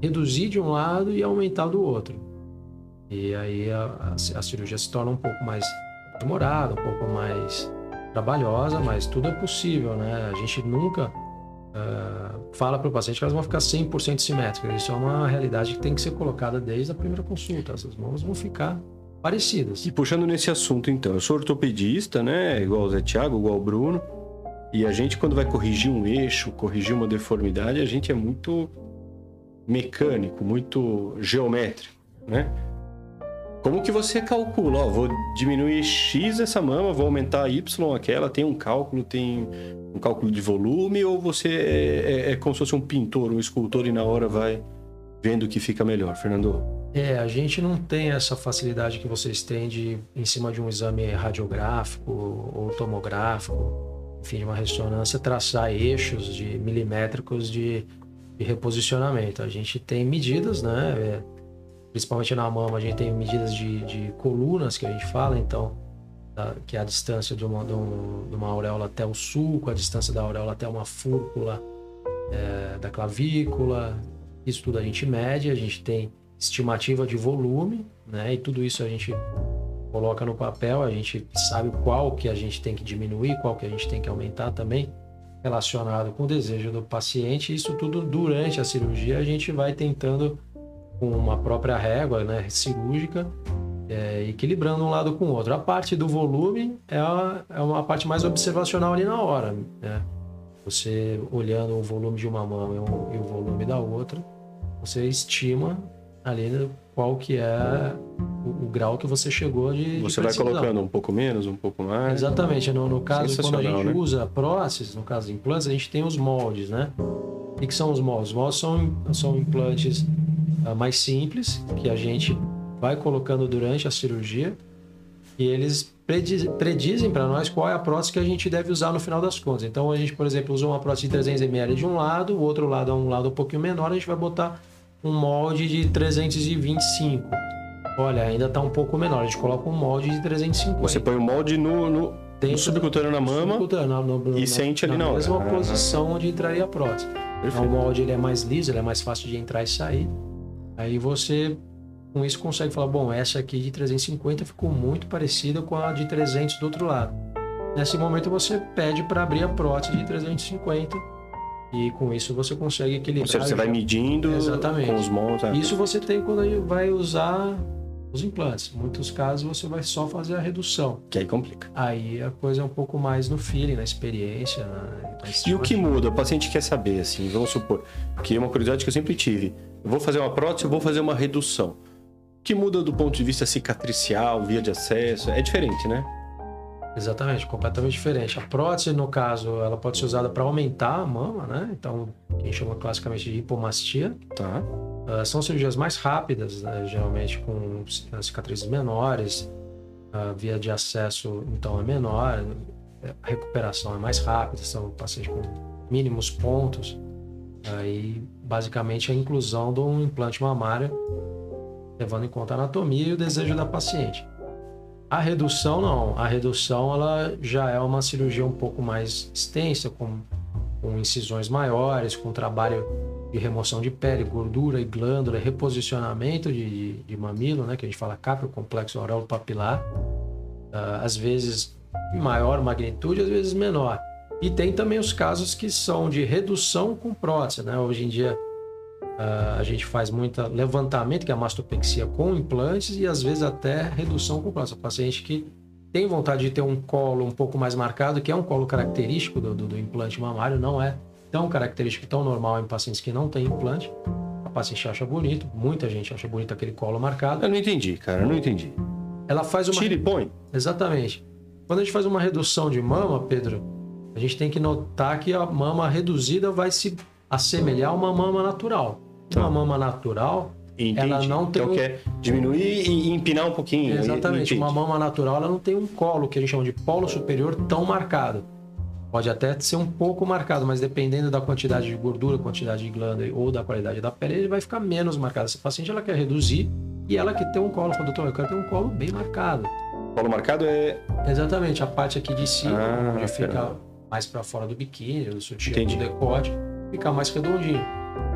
reduzir de um lado e aumentar do outro. E aí a, a, a cirurgia se torna um pouco mais demorada, um pouco mais trabalhosa, mas tudo é possível, né? A gente nunca uh, fala para o paciente que elas vão ficar 100% simétricas. Isso é uma realidade que tem que ser colocada desde a primeira consulta. Essas mãos vão ficar parecidas. E puxando nesse assunto, então, eu sou ortopedista, né? Igual o Zé Tiago, igual o Bruno. E a gente, quando vai corrigir um eixo, corrigir uma deformidade, a gente é muito mecânico, muito geométrico, né? Como que você calcula? Ó, vou diminuir X essa mama, vou aumentar Y aquela, tem um cálculo, tem um cálculo de volume, ou você é, é, é como se fosse um pintor, um escultor e na hora vai vendo o que fica melhor, Fernando? É, a gente não tem essa facilidade que vocês têm de, em cima de um exame radiográfico ou tomográfico, enfim, de uma ressonância, traçar eixos de milimétricos de, de reposicionamento. A gente tem medidas, né? É, principalmente na mama, a gente tem medidas de, de colunas que a gente fala, então, que é a distância de uma, de, um, de uma auréola até o sulco, a distância da auréola até uma fúrcula é, da clavícula, isso tudo a gente mede, a gente tem estimativa de volume, né? E tudo isso a gente coloca no papel, a gente sabe qual que a gente tem que diminuir, qual que a gente tem que aumentar também, relacionado com o desejo do paciente. Isso tudo durante a cirurgia a gente vai tentando com uma própria régua né, cirúrgica, é, equilibrando um lado com o outro. A parte do volume é, a, é uma parte mais observacional ali na hora. Né? Você olhando o volume de uma mão e o, e o volume da outra, você estima ali qual que é o, o, grau que você chegou de Você de vai colocando um pouco menos, um pouco mais. Exatamente. No, no caso, quando a gente né? usa próteses, no caso de implantes, a gente tem os moldes, né? O que, que são os moldes? Os moldes são, são implantes mais simples, que a gente vai colocando durante a cirurgia e eles prediz, predizem para nós qual é a prótese que a gente deve usar no final das contas. Então, a gente, por exemplo, usou uma prótese de 300 ml de um lado, o outro lado é um lado um pouquinho menor, a gente vai botar um molde de 325. Olha, ainda está um pouco menor, a gente coloca um molde de 350. Você põe o molde no, no, no subcutâneo na mama subcutâneo, no, no, e na, sente ali na, na mesma posição onde entraria a prótese. Então, o molde ele é mais liso, ele é mais fácil de entrar e sair. Aí você com isso consegue falar, bom, essa aqui de 350 ficou muito parecida com a de 300 do outro lado. Nesse momento você pede para abrir a prótese de 350 e com isso você consegue equilibrar. Ou seja, você vai medindo Exatamente. com os montos. É. Isso você tem quando vai usar os implantes. Em muitos casos você vai só fazer a redução. Que aí complica. Aí a coisa é um pouco mais no feeling, na experiência. Na, na e o que muda? O paciente quer saber, assim, vamos supor, que é uma curiosidade que eu sempre tive. Vou fazer uma prótese, vou fazer uma redução que muda do ponto de vista cicatricial, via de acesso, é diferente, né? Exatamente, completamente diferente. A prótese, no caso, ela pode ser usada para aumentar a mama, né? Então, que a gente chama classicamente de hipomastia. Tá. Uh, são cirurgias mais rápidas, né? geralmente com cicatrizes menores. A via de acesso, então, é menor. A recuperação é mais rápida, são pacientes com mínimos pontos. Aí, basicamente, a inclusão de um implante mamário levando em conta a anatomia e o desejo da paciente. A redução não, a redução ela já é uma cirurgia um pouco mais extensa, com, com incisões maiores, com trabalho de remoção de pele, gordura e glândula, reposicionamento de, de, de mamilo, né, que a gente fala capro, complexo auréolo papilar, uh, às vezes maior magnitude, às vezes menor. E tem também os casos que são de redução com prótese, né? Hoje em dia Uh, a gente faz muita levantamento, que é a mastopexia com implantes, e às vezes até redução com prótese. Paciente que tem vontade de ter um colo um pouco mais marcado, que é um colo característico do, do, do implante mamário, não é tão característico, tão normal em pacientes que não têm implante. A paciente acha bonito, muita gente acha bonito aquele colo marcado. Eu não entendi, cara, eu não entendi. Ela faz uma. Tira e põe? Exatamente. Quando a gente faz uma redução de mama, Pedro, a gente tem que notar que a mama reduzida vai se assemelhar a uma mama natural. Tá. Uma mama natural, Entendi. ela não tem. Então um... quer diminuir e empinar um pouquinho. Exatamente. Uma mama natural, ela não tem um colo que a gente chama de polo superior tão marcado. Pode até ser um pouco marcado, mas dependendo da quantidade de gordura, quantidade de glândula ou da qualidade da pele, ele vai ficar menos marcado. Essa paciente ela quer reduzir e ela que tem um colo, falou, doutor, eu quero ter um colo bem marcado. Colo marcado é. Exatamente, a parte aqui de cima, ah, onde fica mais para fora do biquíni, do sutiã, do decote, fica mais redondinho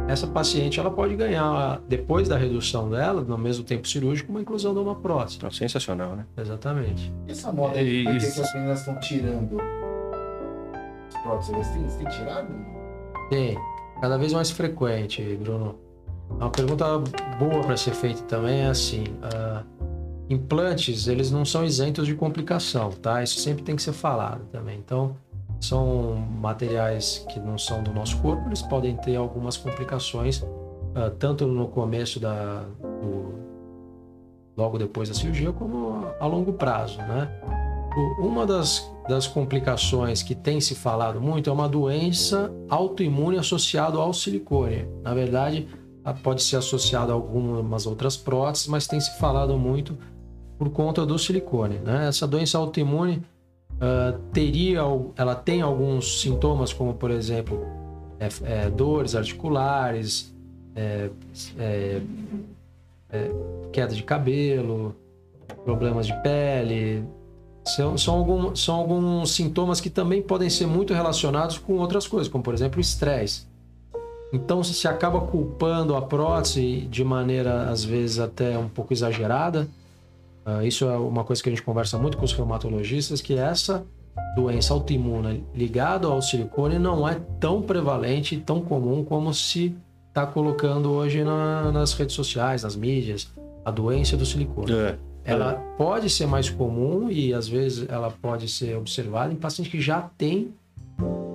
essa paciente ela pode ganhar, depois da redução dela, no mesmo tempo cirúrgico, uma inclusão de uma prótese. sensacional, né? Exatamente. E essa moda aí, por que as meninas estão tirando as próteses? Elas têm tirado? Tem. Cada vez mais frequente, Bruno. Uma pergunta boa para ser feita também é assim: uh, implantes, eles não são isentos de complicação, tá? Isso sempre tem que ser falado também. Então, são materiais que não são do nosso corpo, eles podem ter algumas complicações, uh, tanto no começo da, do, logo depois da cirurgia, como a, longo prazo, né? Uma das, das complicações que tem se falado muito é uma doença autoimune associada ao silicone. Na verdade, pode ser associada a algumas outras próteses, mas tem se falado muito por conta do silicone. Né? Essa doença autoimune uh, teria, ela tem alguns sintomas, como por exemplo, é, é, dores articulares, é, é, é, queda de cabelo, problemas de pele. São, são, algum, são alguns sintomas que também podem ser muito relacionados com outras coisas, como por exemplo estresse. Então se acaba culpando a prótese de maneira às vezes até um pouco exagerada, Uh, isso é uma coisa que a gente conversa muito com os reumatologistas, que essa doença autoimune ligada ao silicone não é tão prevalente e tão comum como se está colocando hoje na, nas redes sociais, nas mídias, a doença do silicone. É. Ela é. pode ser mais comum e às vezes ela pode ser observada em pacientes que já têm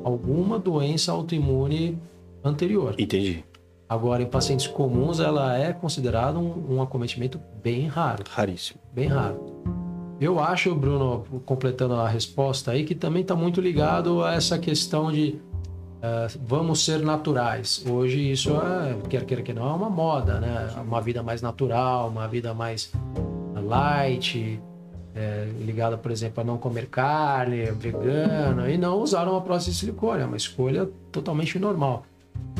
alguma doença autoimune anterior. Entendi. Agora, em pacientes comuns, ela é considerada um, um acometimento bem raro. Raríssimo. Bem raro. Eu acho, Bruno, completando a resposta aí, que também está muito ligado a essa questão de uh, vamos ser naturais. Hoje isso é, quer queira que não, é uma moda, né? Uma vida mais natural, uma vida mais light, é, ligada, por exemplo, a não comer carne, vegana, e não usar uma prótese de silicone. É uma escolha totalmente normal.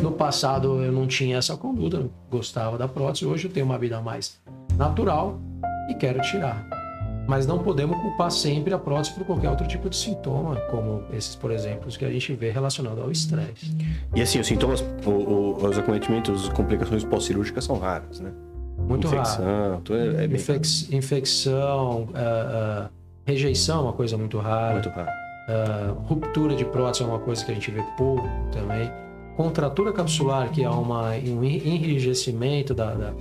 No passado eu não tinha essa conduta, gostava da prótese, hoje eu tenho uma vida mais natural e quero tirar. Mas não podemos culpar sempre a prótese por qualquer outro tipo de sintoma, como esses, por exemplo, que a gente vê relacionado ao estresse. E assim, os sintomas, o, o, os acometimentos, as complicações pós-cirúrgicas são raras, né? Muito infecção, raro. É, é bem... Infec infecção, uh, uh, rejeição é uma coisa muito rara. Muito rara. Uh, ruptura de prótese é uma coisa que a gente vê pouco também. Contratura capsular, que é uma, um enrijecimento da, da,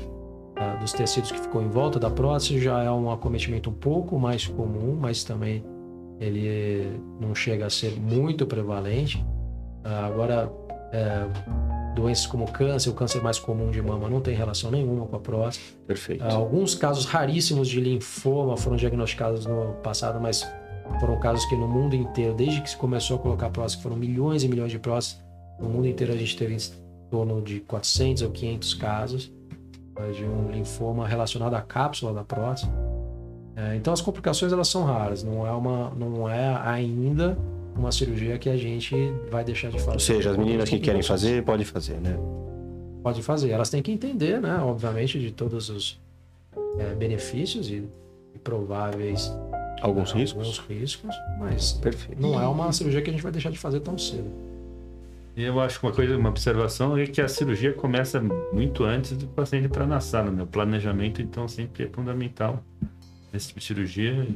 da, dos tecidos que ficou em volta da prótese, já é um acometimento um pouco mais comum, mas também ele não chega a ser muito prevalente. Uh, agora, é, doenças como câncer, o câncer mais comum de mama não tem relação nenhuma com a próstata. Perfeito. Uh, alguns casos raríssimos de linfoma foram diagnosticados no passado, mas foram casos que no mundo inteiro, desde que se começou a colocar próstata, foram milhões e milhões de próstatas, no mundo inteiro a gente teve em torno de 400 ou 500 casos uh, de um linfoma relacionado à cápsula da próstata. Uh, então as complicações elas são raras, não é uma, não é ainda uma cirurgia que a gente vai deixar de fazer. Ou seja, as meninas que querem fazer, podem fazer, né? Pode fazer. Elas têm que entender, né? Obviamente, de todos os é, benefícios e, e prováveis alguns é, riscos. Alguns riscos, mas Perfeito. não é uma cirurgia que a gente vai deixar de fazer tão cedo. E eu acho que uma coisa, uma observação é que a cirurgia começa muito antes do paciente entrar na sala, né? O planejamento, então, sempre é fundamental esse tipo de cirurgia.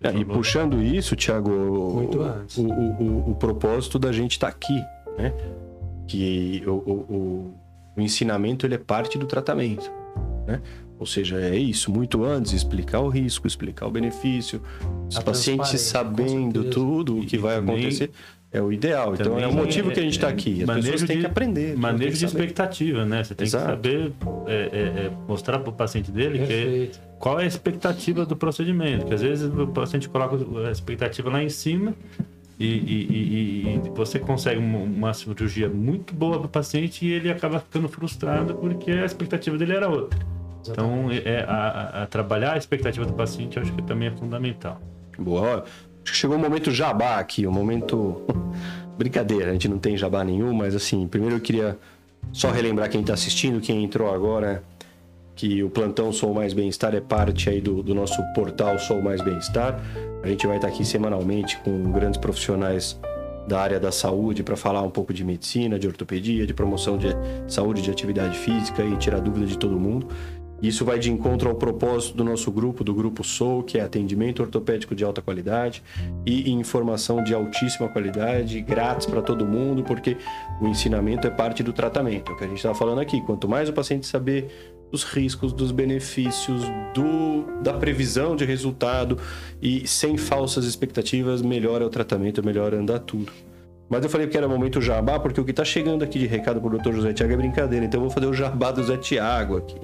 É, e puxando isso, Thiago, o, o, o, o, propósito da gente estar tá aqui, né? Que o, o, o, ensinamento ele é parte do tratamento, né? Ou seja, é isso, muito antes, explicar o risco, explicar o benefício, os a pacientes sabendo tudo o que vai acontecer. É o ideal. Então é o motivo é, que a gente está aqui. As pessoas têm que aprender. Manejo de expectativa, né? Você tem Exato. que saber é, é, é mostrar para o paciente dele Perfeito. que qual é a expectativa do procedimento. Que às vezes o paciente coloca a expectativa lá em cima e, e, e, e você consegue uma cirurgia muito boa para o paciente e ele acaba ficando frustrado porque a expectativa dele era outra. Então, é, a, a, trabalhar a expectativa do paciente eu acho que também é fundamental. Boa. Chegou o momento jabá aqui, o momento. Brincadeira, a gente não tem jabá nenhum, mas assim, primeiro eu queria só relembrar quem está assistindo, quem entrou agora, que o plantão Sou Mais Bem-Estar é parte aí do, do nosso portal Sou Mais Bem-Estar. A gente vai estar tá aqui semanalmente com grandes profissionais da área da saúde para falar um pouco de medicina, de ortopedia, de promoção de saúde, de atividade física e tirar dúvida de todo mundo. Isso vai de encontro ao propósito do nosso grupo, do grupo Sou, que é atendimento ortopédico de alta qualidade e informação de altíssima qualidade, grátis para todo mundo, porque o ensinamento é parte do tratamento. É o que a gente estava falando aqui. Quanto mais o paciente saber dos riscos, dos benefícios, do, da previsão de resultado e sem falsas expectativas, melhora o tratamento, melhora andar tudo. Mas eu falei que era momento jabá, porque o que está chegando aqui de recado para o Dr. José Tiago é brincadeira, então eu vou fazer o jabá do Zé Tiago aqui.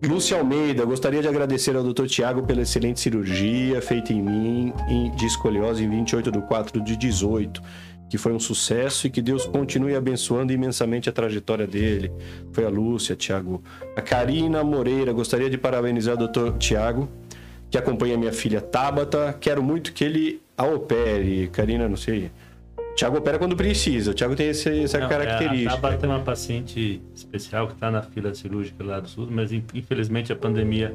Lúcia Almeida, gostaria de agradecer ao Dr. Tiago pela excelente cirurgia feita em mim de escoliose em 28 de 4 de 18, que foi um sucesso e que Deus continue abençoando imensamente a trajetória dele. Foi a Lúcia, Tiago. A Karina Moreira, gostaria de parabenizar o Dr. Tiago, que acompanha minha filha Tabata. Quero muito que ele a opere. Karina, não sei Tiago opera quando precisa. O Thiago tem esse, essa Não, característica. É, a Tabata é uma paciente especial que está na fila cirúrgica lá do sul, mas infelizmente a pandemia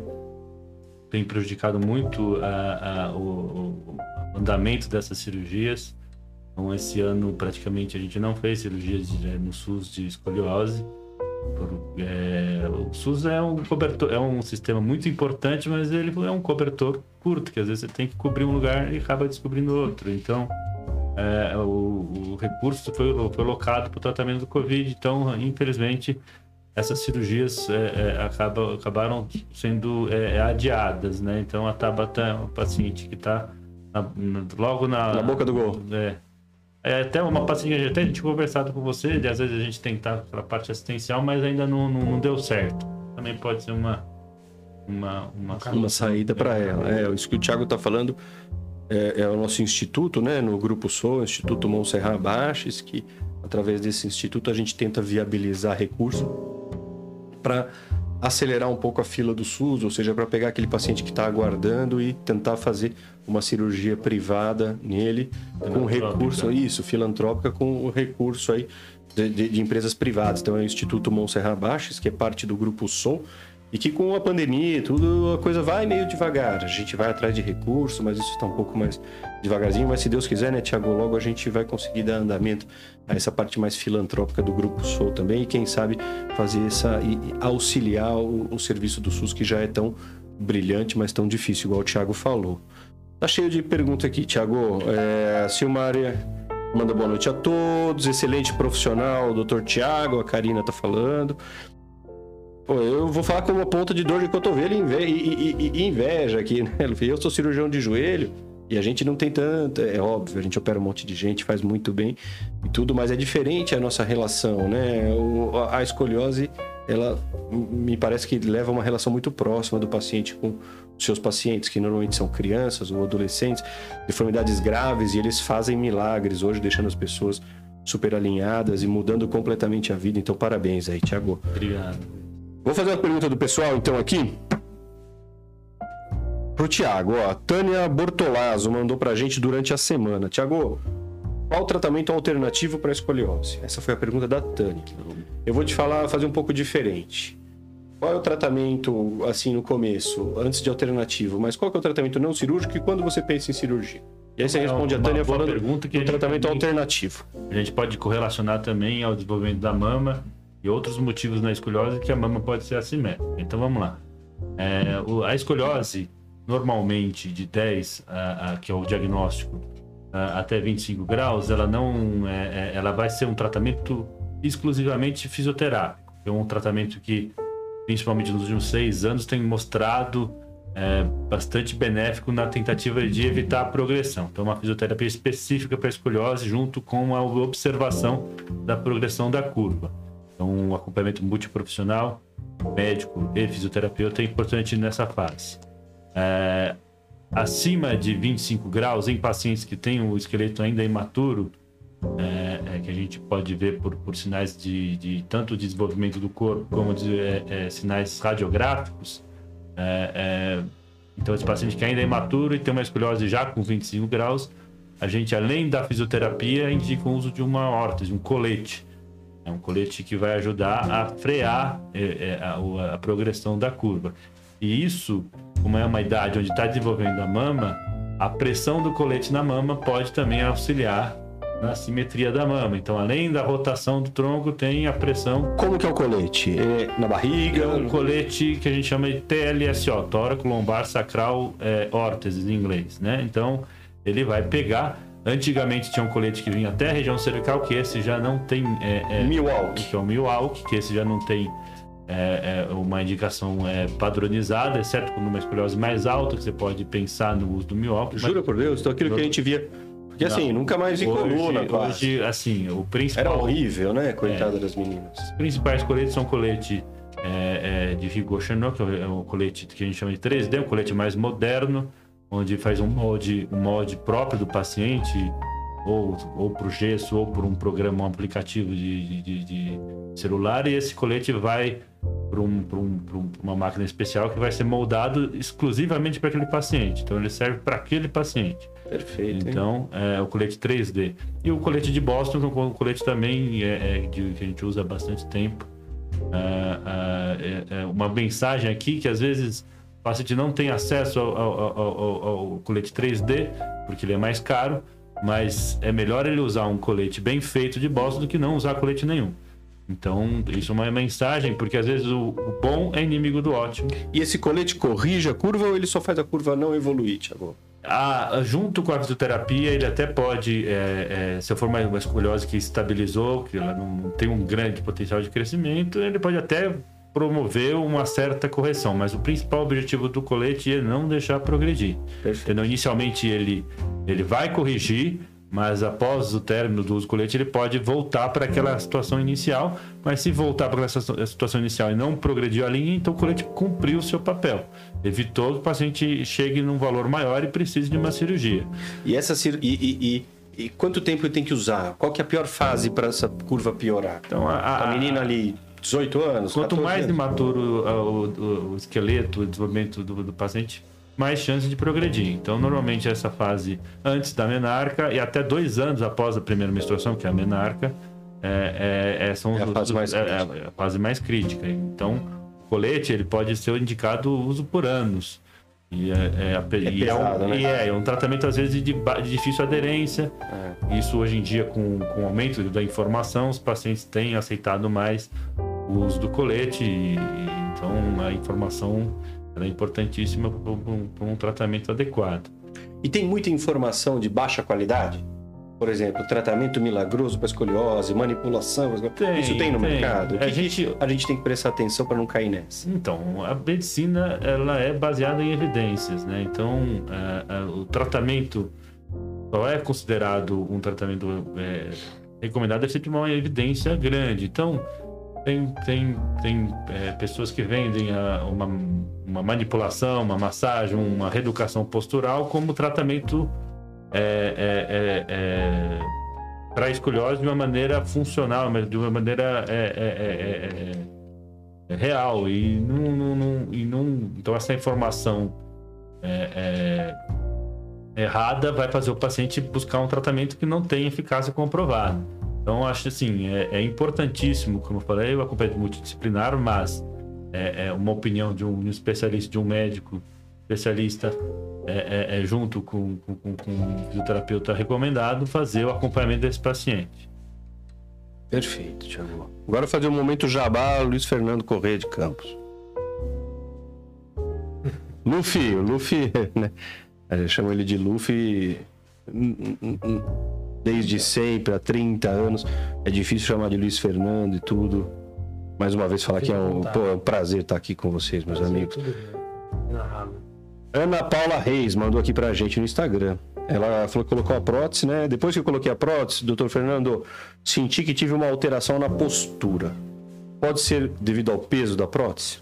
tem prejudicado muito a, a, o, o, andamento dessas cirurgias. Então, esse ano praticamente a gente não fez cirurgias é, no SUS de escoliose. Por, é, o SUS é um cobertor, é um sistema muito importante, mas ele é um cobertor curto, que às vezes você tem que cobrir um lugar e acaba descobrindo outro. Então, é, o, o, recurso foi, foi locado para o tratamento do Covid. Então, infelizmente, essas cirurgias é, é, acabam, acabaram sendo é, é, adiadas, né? Então, a Tabata é um paciente que está logo na... Na boca do gol. É. É até uma paciente que até a gente conversado com você, de às vezes a gente tentar pela parte assistencial, mas ainda não, não, não deu certo. Também pode ser uma uma, uma, uma saída para ela. É, isso que o Thiago está falando é, é, o nosso instituto, né? No Grupo Sou, Instituto Montserrat Baixes, que através desse instituto a gente tenta viabilizar recursos para acelerar um pouco a fila do SUS, ou seja, para pegar aquele paciente que está aguardando e tentar fazer uma cirurgia privada nele com recurso, isso, filantrópica com o recurso aí de, de, de, empresas privadas. Então é o Instituto Montserrat Baixes, que é parte do Grupo Som, e que com a pandemia tudo, a coisa vai meio devagar. A gente vai atrás de recurso, mas isso está um pouco mais devagarzinho. Mas se Deus quiser, né, Tiago, logo a gente vai conseguir dar andamento a essa parte mais filantrópica do Grupo Sou também. E quem sabe fazer essa e auxiliar o, o serviço do SUS que já é tão brilhante, mas tão difícil, igual o Tiago falou. Tá cheio de pergunta aqui, Tiago. É, a Silmaria manda boa noite a todos. Excelente profissional, o doutor Tiago, a Karina tá falando. Pô, eu vou falar com uma ponta de dor de cotovelo e, inve inveja aqui, né? Eu sou cirurgião de joelho e a gente não tem tanto, é óbvio, a gente opera um monte de gente, faz muito bem e tudo, mas é diferente a nossa relação, né? A escoliose, ela me parece que leva uma relação muito próxima do paciente com os seus pacientes, que normalmente são crianças ou adolescentes, deformidades graves, e eles fazem milagres hoje, deixando as pessoas super alinhadas e mudando completamente a vida. Então, parabéns aí, Tiago. Obrigado. Vou fazer uma pergunta do pessoal, então, aqui. Pro Tiago, ó. Tânia Bortolazzo mandou pra gente durante a semana. Tiago, qual o tratamento alternativo para escoliose? Essa foi a pergunta da Tânia. Eu vou te falar, fazer um pouco diferente. Qual é o tratamento, assim, no começo, antes de alternativo, mas qual é o tratamento não cirúrgico e quando você pensa em cirurgia? E aí você responde a Tânia falando pergunta que do tratamento alternativo. A gente pode correlacionar também ao desenvolvimento da mama e outros motivos na escoliose que a mama pode ser assimétrica. Então vamos lá. É, a escoliose, normalmente de 10, a, a, que é o diagnóstico, a, até 25 graus, ela não é, é, ela vai ser um tratamento exclusivamente fisioterápico. É um tratamento que, principalmente nos últimos seis anos, tem mostrado é, bastante benéfico na tentativa de evitar a progressão. Então, uma fisioterapia específica para a escoliose, junto com a observação da progressão da curva. Então, um acompanhamento multiprofissional, médico e fisioterapeuta é importante nessa fase. É, acima de 25 graus, em pacientes que têm o esqueleto ainda imaturo, é, é, que a gente pode ver por, por sinais de, de, tanto de desenvolvimento do corpo como de é, é sinais radiográficos. É, então, esse paciente que ainda é imaturo e tem uma escoliose já com 25 graus, a gente, além da fisioterapia, indica o uso de uma órtese, um colete é um colete que vai ajudar a frear é, é, a, a, progressão da curva. E isso, como é uma idade onde está desenvolvendo a mama, a pressão do colete na mama pode também auxiliar na simetria da mama. Então, além da rotação do tronco, tem a pressão. Como que é o colete? É na barriga? É um colete que a gente chama de TLSO, tóraco lombar sacral é, órtese em inglês, né? Então, ele vai pegar Antigamente tinha um colete que vinha até a região cervical, que esse já não tem. É, é, Milwaukee. Que é o Milwaukee, que esse já não tem é, é, uma indicação é, padronizada, exceto quando uma escoliose mais alta, que você pode pensar no uso do Milwaukee. Jura mas... por Deus? Então aquilo que a gente via. Porque assim, não, nunca mais em coluna, Hoje, assim, o principal. Era horrível, né? Coitada é, das meninas. Os principais coletes são colete de Rigaud Chanot, que é o colete que a gente chama de 3D, o colete mais moderno onde faz um molde, um molde próprio do paciente, ou, ou para o gesso, ou por um programa, um aplicativo de, de, de celular, e esse colete vai para um, um, uma máquina especial que vai ser moldado exclusivamente para aquele paciente. Então ele serve para aquele paciente. Perfeito. Então é o colete 3D. E o colete de Boston, que é um colete também é, é, de, que a gente usa há bastante tempo. É, é, é uma mensagem aqui que às vezes o paciente não tem acesso ao, ao, ao, ao, colete 3D, porque ele é mais caro, mas é melhor ele usar um colete bem feito de bosta do que não usar colete nenhum. Então, isso é uma mensagem, porque às vezes o, o bom é inimigo do ótimo. E esse colete corrige a curva ou ele só faz a curva não evoluir, Thiago? a, junto com a fisioterapia, ele até pode, é, é, se for uma, uma escoliose que estabilizou, que ela não tem um grande potencial de crescimento, ele pode até promover uma certa correção, mas o principal objetivo do colete é não deixar progredir. Então, inicialmente ele, ele vai corrigir, mas após o término do uso do colete, ele pode voltar para aquela situação inicial. Mas se voltar para essa situação inicial e não progrediu a linha, então o colete cumpriu o seu papel. Evitou que o paciente chegue num valor maior e precise de uma cirurgia. E essa e, e, e, e quanto tempo ele tem que usar? Qual que é a pior fase para essa curva piorar? Então, a, a, a menina ali 18 anos. Quanto mais anos. imaturo o, o, o, esqueleto, o desenvolvimento do, do, paciente, mais chance de progredir. Então, normalmente, essa fase antes da menarca e até dois anos após a primeira menstruação, que é a menarca, é, é, é são é a, fase mais é, é a fase mais crítica. Então, o colete ele pode ser indicado uso por anos. E é, é, é, e pesado, é um, né? e é, é, um tratamento, às vezes, de, de difícil aderência. É. Isso, hoje em dia, com, com o aumento da informação, os pacientes têm aceitado mais o uso do colete. E, então, a informação é importantíssima para um, um tratamento adequado. E tem muita informação de baixa qualidade? Por exemplo, tratamento milagroso para escoliose, manipulação, tem, isso tem no tem. mercado? A, gente, a gente tem que prestar atenção para não cair nessa? Então, a medicina ela é baseada em evidências, né? Então, a, a, o tratamento só é considerado um tratamento é, recomendado se tiver uma evidência grande. Então, tem, tem, tem é, pessoas que vendem a, uma, uma manipulação, uma massagem, uma reeducação postural como tratamento é, é, é, é para escoliose de uma maneira funcional, mas de uma maneira é, real. E não, não, não, e não, então essa informação errada vai fazer o paciente buscar um tratamento que não tem eficácia comprovada. Então, acho assim, é, é, importantíssimo, como eu falei, o acompanhamento multidisciplinar, mas é, é, uma opinião de um especialista, de um médico especialista, é, é, é junto com, com, com, o fisioterapeuta recomendado, fazer o acompanhamento desse paciente. Perfeito, Thiago. Agora fazer um momento jabá, Luiz Fernando Correia de Campos. Luffy, Luffy, né? Eu chamo ele de Luffy desde sempre, há 30 anos. É difícil chamar de Luiz Fernando e tudo. Mais uma vez falar que é um, pô, é um prazer estar aqui com vocês, meus prazer, amigos. Ana Paula Reis mandou aqui pra gente no Instagram. Ela falou que colocou a prótese, né? Depois que eu coloquei a prótese, doutor Fernando, senti que tive uma alteração na postura. Pode ser devido ao peso da prótese?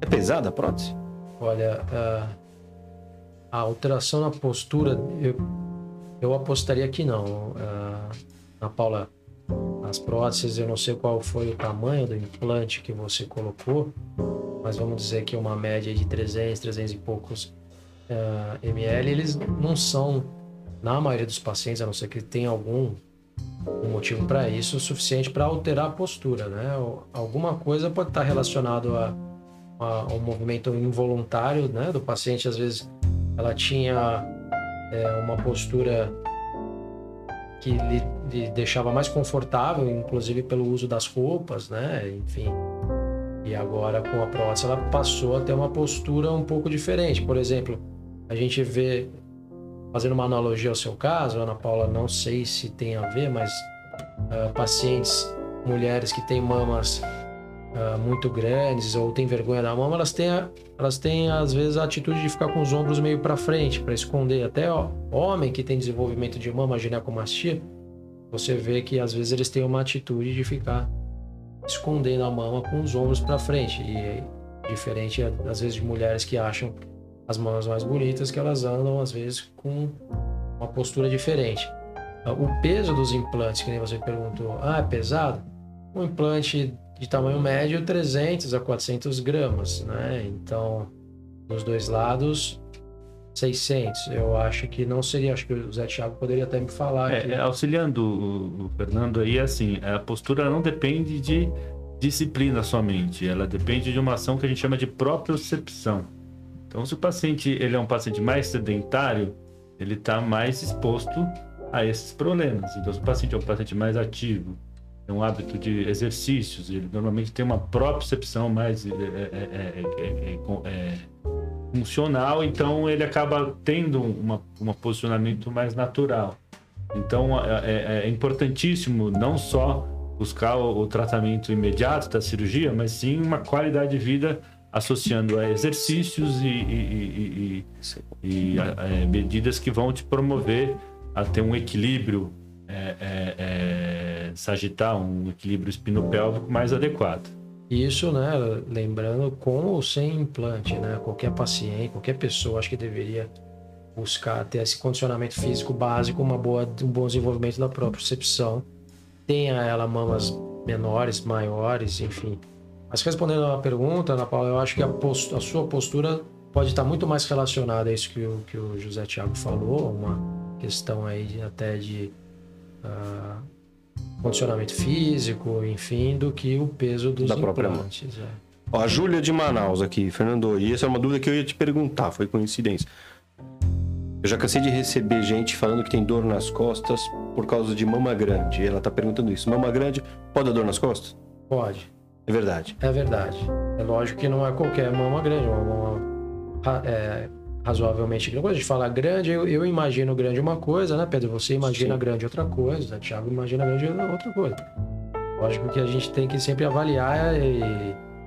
É pesada a prótese? Olha, a alteração na postura, eu eu apostaria que não. Uh, a Paula, as próteses, eu não sei qual foi o tamanho do implante que você colocou, mas vamos dizer que uma média de 300, 300 e poucos uh, ml, eles não são, na maioria dos pacientes, a não ser que tenha algum um motivo para isso, suficiente para alterar a postura, né? Alguma coisa pode estar relacionado a, a, um movimento involuntário, né? Do paciente, às vezes, ela tinha é, uma postura que lhe, lhe, deixava mais confortável, inclusive pelo uso das roupas, né? Enfim. E agora com a prótese ela passou a ter uma postura um pouco diferente. Por exemplo, a gente vê, fazendo uma analogia ao seu caso, Ana Paula, não sei se tem a ver, mas uh, pacientes, mulheres que têm mamas uh, muito grandes ou têm vergonha da mama, elas têm, elas têm às vezes a atitude de ficar com os ombros meio para frente, para esconder. Até ó, homem que tem desenvolvimento de mama, ginecomastia, você vê que às vezes eles têm uma atitude de ficar escondendo a mama com os ombros para frente. E diferente às vezes de mulheres que acham as mamas mais bonitas, que elas andam às vezes com uma postura diferente. O peso dos implantes, que nem você perguntou, ah, é pesado? Um implante de tamanho médio 300 a 400 gramas, né? Então, nos dois lados, 600. Eu acho que não seria, acho que o Zé Thiago poderia até me falar. É, que... auxiliando o, Fernando aí, assim, a postura não depende de disciplina somente, ela depende de uma ação que a gente chama de propriocepção. Então, se o paciente ele é um paciente mais sedentário, ele está mais exposto a esses problemas. Então, se o paciente é um paciente mais ativo, um hábito de exercícios, ele normalmente tem uma propriocepção mais é, é, é, funcional, então ele acaba tendo um uma posicionamento mais natural. Então é, é, é importantíssimo não só buscar o, o, tratamento imediato da cirurgia, mas sim uma qualidade de vida associando a exercícios e, e, e, e a, é, medidas que vão te promover a ter um equilíbrio é, é, é, sagital, um equilíbrio espinopélvico mais adequado. Isso, né, lembrando com ou sem implante, né? Qualquer paciente, qualquer pessoa acho que deveria buscar ter esse condicionamento físico básico, uma boa, um bom desenvolvimento da própria percepção. Tenha ela mamas menores, maiores, enfim. Mas respondendo a pergunta, Ana Paula, eu acho que a, a sua postura pode estar muito mais relacionada a isso que o, que o José Tiago falou, uma questão aí até de uh, condicionamento físico, enfim, do que o peso dos da implantes. É. Ó, a Júlia de Manaus aqui, Fernando, e essa é uma dúvida que eu ia te perguntar, foi coincidência. Eu já cansei de receber gente falando que tem dor nas costas por causa de mama grande. E ela tá perguntando isso. Mama grande pode dar dor nas costas? Pode. É verdade. É verdade. É lógico que não é qualquer mama grande, uma mama é, razoavelmente grande. Quando a gente fala grande, eu, eu, imagino grande uma coisa, né, Pedro? Você imagina Sim. grande outra coisa, Thiago imagina grande outra coisa. Lógico que a gente tem que sempre avaliar e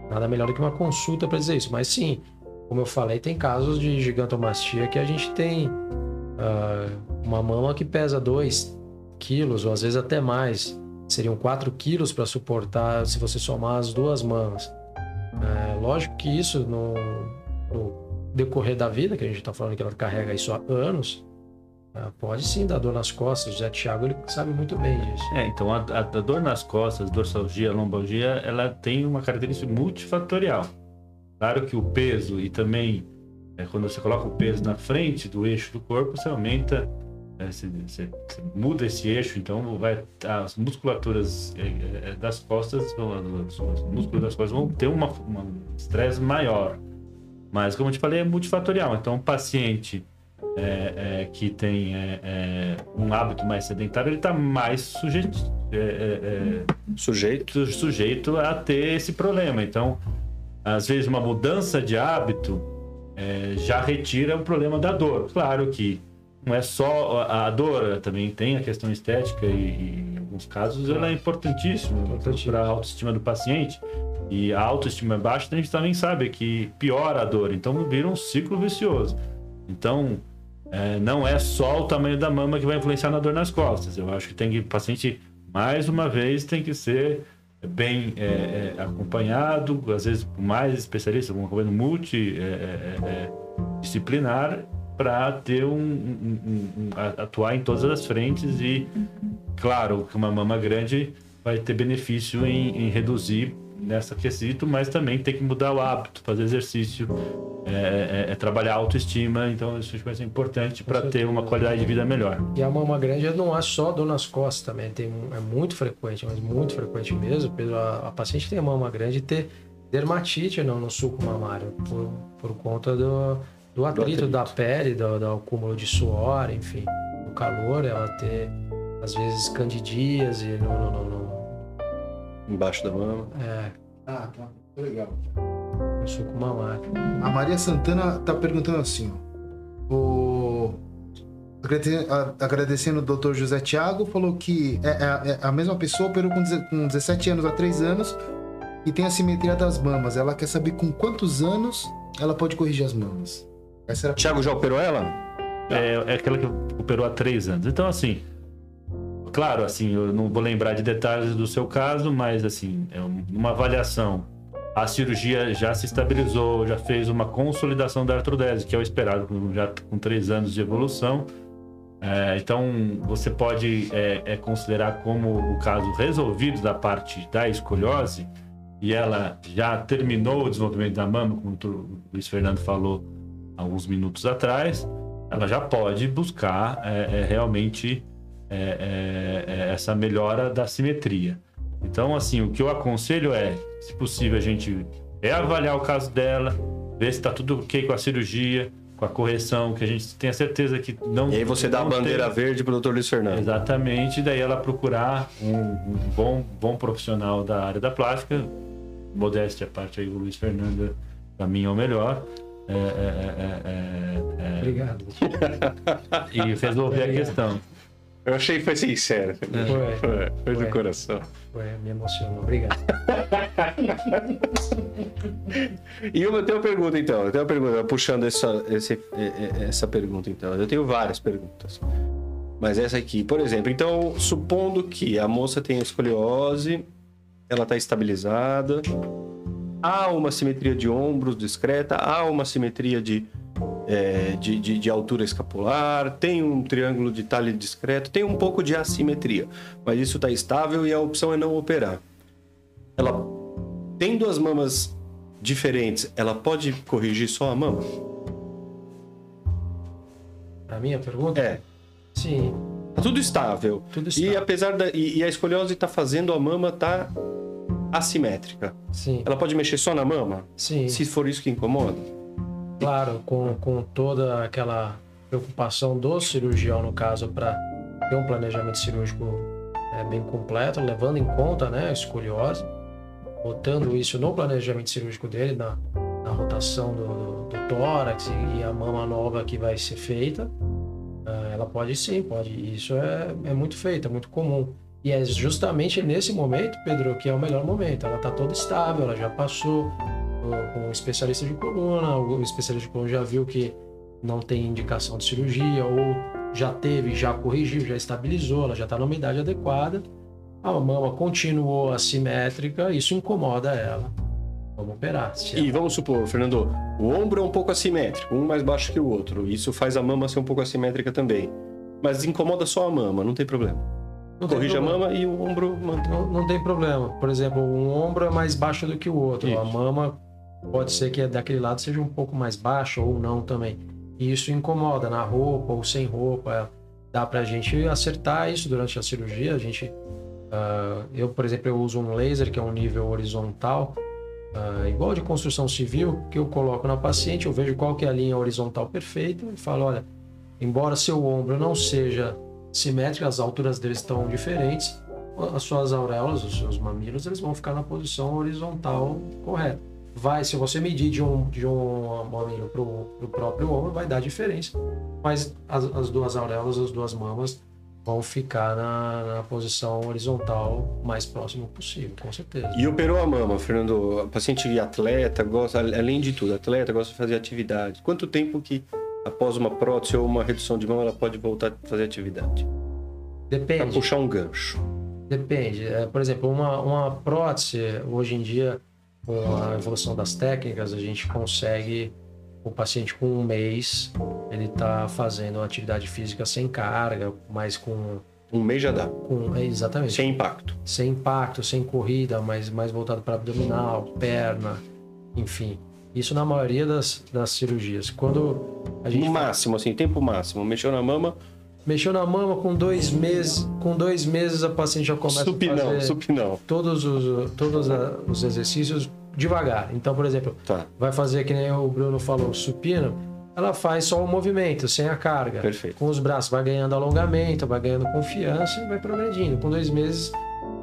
nada melhor do que uma consulta para dizer isso. Mas sim, como eu falei, tem casos de gigantomastia que a gente tem uh, uma mama que pesa 2 quilos, ou às vezes até mais. Seriam 4 quilos para suportar se você somar as duas mamas. É, lógico que isso no, no decorrer da vida, que a gente está falando que ela carrega isso há anos, ah, pode sim dar dor nas costas. O Zé Thiago ele sabe muito bem disso. É, então a, a, a dor nas costas, dorsalgia, lombalgia, ela tem uma característica multifatorial. Claro que o peso e também é, quando você coloca o peso na frente do eixo do corpo, você aumenta, é, você, você, você, muda esse eixo, então vai as musculaturas é, é das costas, os músculos das costas vão ter uma, um estresse maior. Mas, como eu te falei, é multifatorial. Então, um paciente é, é, que tem é, é um hábito mais sedentário, ele está mais sujeito, é, é, sujeito. sujeito a ter esse problema. Então, às vezes, uma mudança de hábito já retira o problema da dor. Claro que não é só a dor, também tem a questão estética e, alguns casos ela é importantíssima para a autoestima do paciente. E a autoestima baixa, a gente também sabe que piora a dor, então vira um ciclo vicioso. Então, é, não é só o tamanho da mama que vai influenciar na dor nas costas. Eu acho que tem que o paciente, mais uma vez, tem que ser bem é, é, acompanhado, às vezes mais especialista, um acompanhamento multidisciplinar, é, é, é, para ter um, um, um, atuar em todas as frentes e, claro, que uma mama grande vai ter benefício em, em reduzir nessa quesito, mas também tem que mudar o hábito, fazer exercício, é, é, é trabalhar a autoestima. Então, isso vai ser importante para ter uma qualidade de vida melhor. E a mama grande não é só dor nas costas também, tem, é muito frequente, mas muito frequente mesmo. A, a paciente tem mama grande ter dermatite não, no suco mamário, por, por conta do, do, atrito, do atrito. da pele, do, do acúmulo de suor, enfim, o calor, ela ter às vezes candidíase no, no, no Embaixo da mama. É. Ah, tá. Legal. Eu sou com mamário. A Maria Santana tá perguntando assim, ó. O... Agradecendo o Dr. José Tiago, falou que é, é, é, a mesma pessoa operou com 17 anos há 3 anos e tem a simetria das mamas. Ela quer saber com quantos anos ela pode corrigir as mamas. Essa era... Tiago já operou ela? É, é aquela que operou há 3 anos. Então, assim, claro, assim, eu não vou lembrar de detalhes do seu caso, mas assim, é uma avaliação. A cirurgia já se estabilizou, já fez uma consolidação da artrodese, que é o esperado, já com três anos de evolução. É, então, você pode é, é, considerar como o caso resolvido da parte da escoliose, e ela já terminou o desenvolvimento da mama, como o Luiz Fernando falou alguns minutos atrás, ela já pode buscar é, é realmente é, é, é, essa melhora da simetria. Então, assim, o que eu aconselho é, se possível, a gente é avaliar o caso dela, ver se está tudo ok com a cirurgia, com a correção, que a gente tenha certeza que não. E aí você dá a bandeira verde para o Dr. Luiz Fernando. Exatamente, daí ela procurar um, um, bom, bom profissional da área da plástica, modéstia a parte aí, o Luiz Fernando, para mim é o melhor, É, é, é, Obrigado. E resolver a questão. Eu achei que foi sincero. Foi, foi, foi, foi do coração. Foi, me emocionou. Obrigado. e uma, eu tenho uma pergunta então. Eu tenho uma pergunta, puxando essa, esse, essa pergunta então. Eu tenho várias perguntas. Mas essa aqui, por exemplo, então, supondo que a moça tem escoliose, ela está estabilizada, há uma simetria de ombros discreta, há uma simetria de é, de, de, de, altura escapular, tem um triângulo de talhe discreto, tem um pouco de assimetria, mas isso está estável e a opção é não operar. Ela tendo as mamas diferentes, ela pode corrigir só a mama? A minha pergunta? É. Sim. Tá tudo estável. Tudo estável. E apesar da e, e a escoliose está fazendo a mama tá assimétrica. Sim. Ela pode mexer só na mama? Sim. Se for isso que incomoda? Claro, com, com toda aquela preocupação do cirurgião, no caso, para ter um planejamento cirúrgico é, bem completo, levando em conta né, a escoliose, botando isso no planejamento cirúrgico dele, na, na rotação do, do, do tórax e, a mama nova que vai ser feita, uh, ela pode sim, pode. Isso é, é muito feito, é muito comum. E é justamente nesse momento, Pedro, que é o melhor momento. Ela está toda estável, ela já passou com um especialista de coluna, o especialista de coluna já viu que não tem indicação de cirurgia, ou já teve, já corrigiu, já estabilizou, ela já está numa idade adequada, a mama continuou assimétrica, isso incomoda ela. Vamos operar. E vamos supor, Fernando, o ombro é um pouco assimétrico, um mais baixo que o outro. Isso faz a mama ser um pouco assimétrica também. Mas incomoda só a mama, não tem problema. Não Corrige a mama e o ombro mantém. Não, não, tem problema. Por exemplo, um ombro é mais baixo do que o outro. Isso. A mama pode ser que daquele lado seja um pouco mais baixo ou não também. E isso incomoda na roupa ou sem roupa. Dá pra gente acertar isso durante a cirurgia. A gente, uh, eu, por exemplo, eu uso um laser que é um nível horizontal, uh, igual de construção civil, que eu coloco na paciente, eu vejo qual que é a linha horizontal perfeita e falo, olha, embora seu ombro não seja simétrico, as alturas deles estão diferentes, as suas auréolas, os seus mamilos, eles vão ficar na posição horizontal correta vai, se você medir de um, de um mamilo para o próprio ombro, vai dar diferença. Mas as, as, duas auréolas, as duas mamas vão ficar na, na, posição horizontal mais próximo possível, com certeza. E operou a mama, Fernando? O paciente atleta, gosta, além de tudo, atleta, gosta de fazer atividade. Quanto tempo que após uma prótese ou uma redução de mama ela pode voltar a fazer atividade? Depende. Para puxar um gancho. Depende. É, por exemplo, uma, uma prótese, hoje em dia, com a evolução das técnicas, a gente consegue o paciente com um mês ele está fazendo uma atividade física sem carga, mas com um mês já dá. Com, é, exatamente. Sem impacto. Sem impacto, sem corrida, mas mais voltado para abdominal, perna, enfim. Isso na maioria das, das cirurgias. Quando a gente. No máximo, assim, tempo máximo. Mexeu na mama. Mexeu na mama com dois meses. Com dois meses a paciente já começa supinão, a fazer supinão. todos os todos os exercícios devagar. Então, por exemplo, tá. vai fazer que nem o Bruno falou, supino, ela faz só o movimento, sem a carga. Perfeito. Com os braços, vai ganhando alongamento, vai ganhando confiança e vai progredindo. Com dois meses,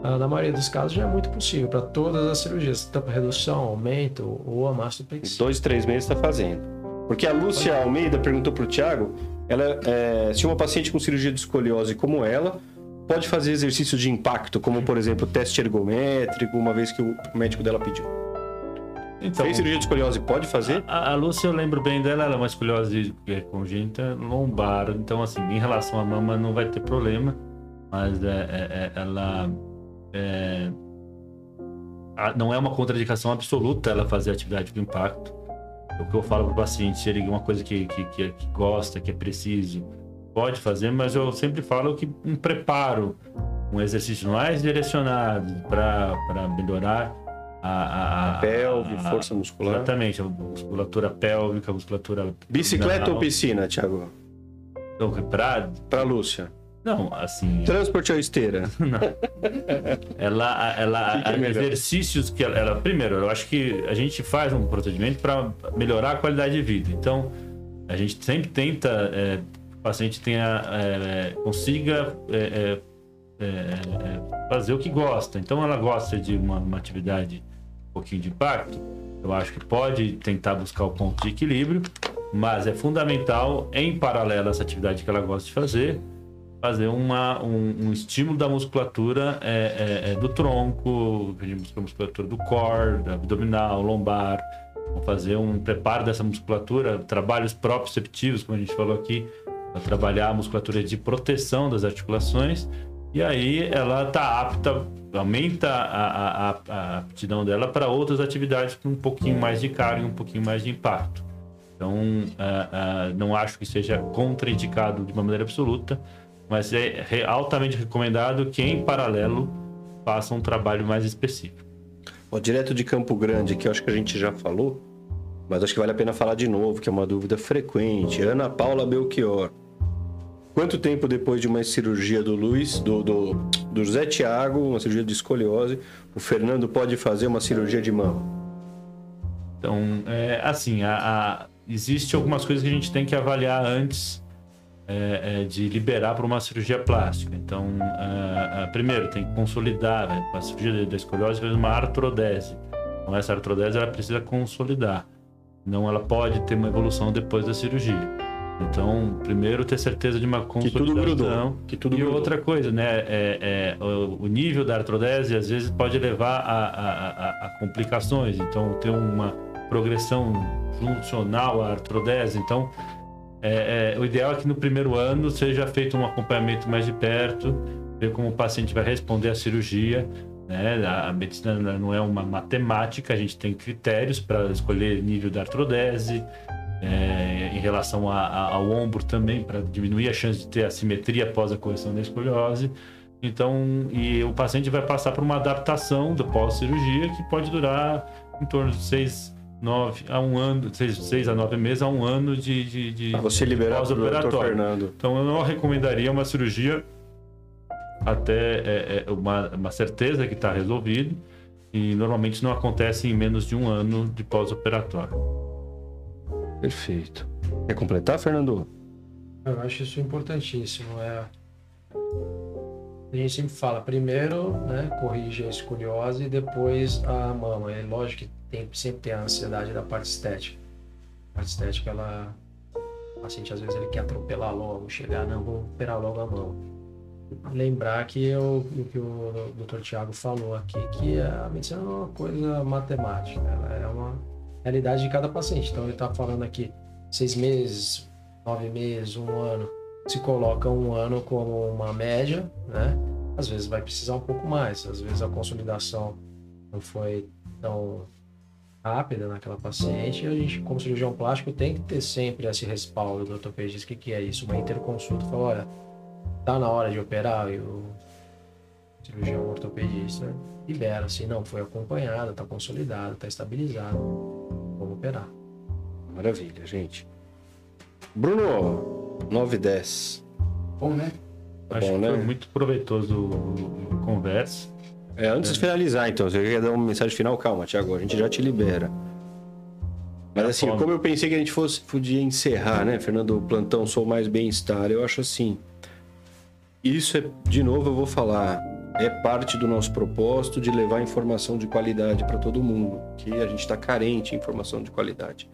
na maioria dos casos, já é muito possível para todas as cirurgias, tanto redução, aumento ou a mastopexia. Dois, três meses está fazendo. Porque a Lúcia Almeida perguntou para o Tiago, ela, é, se uma paciente com cirurgia de escoliose como ela, pode fazer exercícios de impacto, como por exemplo teste ergométrico, uma vez que o médico dela pediu. Então, Fez cirurgia de escoliose, pode fazer? A, a Lúcia, eu lembro bem dela, ela é uma escoliose é congênita lombar. Então, assim, em relação à mama, não vai ter problema. Mas é, é, é ela é, não é uma contraindicação absoluta ela fazer atividade de impacto. O que eu falo para o paciente, se ele é uma coisa que, que, que, gosta, que é preciso, pode fazer, mas eu sempre falo que um preparo, um exercício mais direcionado para melhorar a, a, a pelve, a, força muscular. Exatamente, a musculatura pélvica, a musculatura. Bicicleta ou piscina, Thiago? Então, pra... pra Lúcia. Não, assim. Transporte ou esteira? Não. ela, ela, que que é exercícios que ela, ela, Primeiro, eu acho que a gente faz um procedimento para melhorar a qualidade de vida. Então, a gente sempre tenta é, que o paciente tenha, é, consiga é, é, é, fazer o que gosta. Então, ela gosta de uma, uma atividade pouquinho de impacto, Eu acho que pode tentar buscar o ponto de equilíbrio, mas é fundamental, em paralelo a essa atividade que ela gosta de fazer, fazer uma, um, um estímulo da musculatura é, é, é do tronco, a musculatura do core, abdominal, lombar. Vamos fazer um preparo dessa musculatura, trabalhos proprioceptivos, como a gente falou aqui, para trabalhar a musculatura de proteção das articulações. E aí ela está apta, aumenta a, a, a aptidão dela para outras atividades com um pouquinho mais de carga, um pouquinho mais de impacto. Então, uh, uh, não acho que seja contraindicado de uma maneira absoluta, mas é altamente recomendado que, em paralelo, faça um trabalho mais específico. Direto de Campo Grande, que eu acho que a gente já falou, mas acho que vale a pena falar de novo, que é uma dúvida frequente. Ana Paula Belchior. Quanto tempo depois de uma cirurgia do Luiz, do, do, do José Tiago, uma cirurgia de escoliose, o Fernando pode fazer uma cirurgia de mama? Então, é, assim, a, a, existe algumas coisas que a gente tem que avaliar antes é, é, de liberar para uma cirurgia plástica. Então, é, é, primeiro, tem que consolidar. Né? A cirurgia da escoliose é uma artrodese. Então, essa artrodese ela precisa consolidar. Não ela pode ter uma evolução depois da cirurgia. Então, primeiro ter certeza de uma consolidação. Que tudo grudou. Que tudo e grudou. outra coisa, né? É, é, o, nível da artrodese às vezes pode levar a, a, a, a complicações. Então, ter uma progressão funcional à artrodese. Então, é, é, o ideal é que no primeiro ano seja feito um acompanhamento mais de perto, ver como o paciente vai responder à cirurgia. Né? A medicina não é uma matemática, a gente tem critérios para escolher nível da artrodese, é, em relação a, a, ao ombro também, para diminuir a chance de ter assimetria após a correção da escoliose. Então, e o paciente vai passar por uma adaptação do pós-cirurgia que pode durar em torno de seis 9 a um ano, 6, 6 a 9 meses a um ano de, de, de você liberar pós-operatório. Então eu não recomendaria uma cirurgia até é, é, uma, uma certeza que está resolvido e normalmente não acontece em menos de um ano de pós-operatório. Perfeito. Quer completar, Fernando? Eu acho isso importantíssimo. É... A gente sempre fala, primeiro, né, corrige a escoliose e depois a mama. É lógico que tem, sempre tem a ansiedade da parte estética. A parte estética, ela. O paciente às vezes ele quer atropelar logo, chegar, não, vou operar logo a mão. Lembrar que eu, o que o Dr. Tiago falou aqui, que a medicina é uma coisa matemática, ela é uma realidade de cada paciente. Então ele está falando aqui seis meses, nove meses, um ano. Se coloca um ano como uma média, né? Às vezes vai precisar um pouco mais, às vezes a consolidação não foi tão rápida naquela paciente, a gente, como cirurgião plástico, tem que ter sempre esse respaldo do ortopedista. O que, que é isso? Uma interconsulta. Fala, olha, tá na hora de operar e o cirurgião ortopedista libera, assim, não, foi acompanhado, tá consolidado, tá estabilizado, vamos operar. Maravilha, gente. Bruno, 9 e 10. Bom, né? Tá Acho bom, que né? foi muito proveitoso a conversa. É, antes de finalizar, então, você quer dar uma mensagem final? Calma, Tiago, a gente já te libera. Mas assim, como eu pensei que a gente fosse podia encerrar, né, Fernando, o plantão Sou Mais Bem-Estar, eu acho assim. Isso é, de novo, eu vou falar, é parte do nosso propósito de levar informação de qualidade para todo mundo, que a gente está carente de informação de qualidade.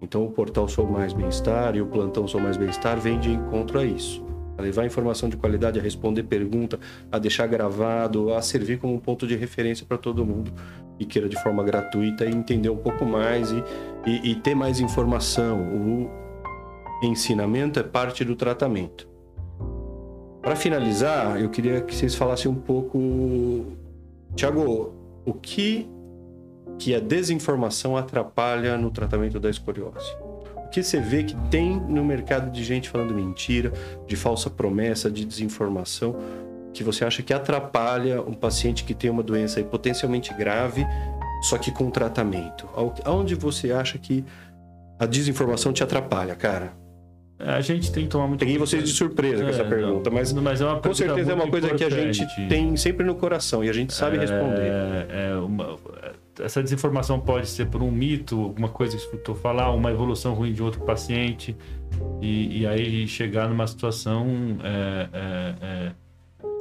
Então, o portal Sou Mais Bem-Estar e o plantão Sou Mais Bem-Estar vem de encontro a isso a levar informação de qualidade, a responder pergunta, a deixar gravado, a servir como um ponto de referência para todo mundo que queira de forma gratuita e entender um pouco mais e, e, e ter mais informação. O ensinamento é parte do tratamento. Para finalizar, eu queria que vocês falassem um pouco, Tiago, o que que a desinformação atrapalha no tratamento da escoliose? Que você vê que tem no mercado de gente falando mentira, de falsa promessa, de desinformação, que você acha que atrapalha um paciente que tem uma doença potencialmente grave, só que com tratamento? Aonde você acha que a desinformação te atrapalha, cara? A gente tem que tomar muito Peguei vocês de surpresa é, com essa é, pergunta, não, mas, mas é com certeza é uma coisa importante. que a gente tem sempre no coração e a gente sabe é, responder. É uma, essa desinformação pode ser por um mito, alguma coisa que escutou falar, uma evolução ruim de outro paciente, e, e aí chegar numa situação é, é,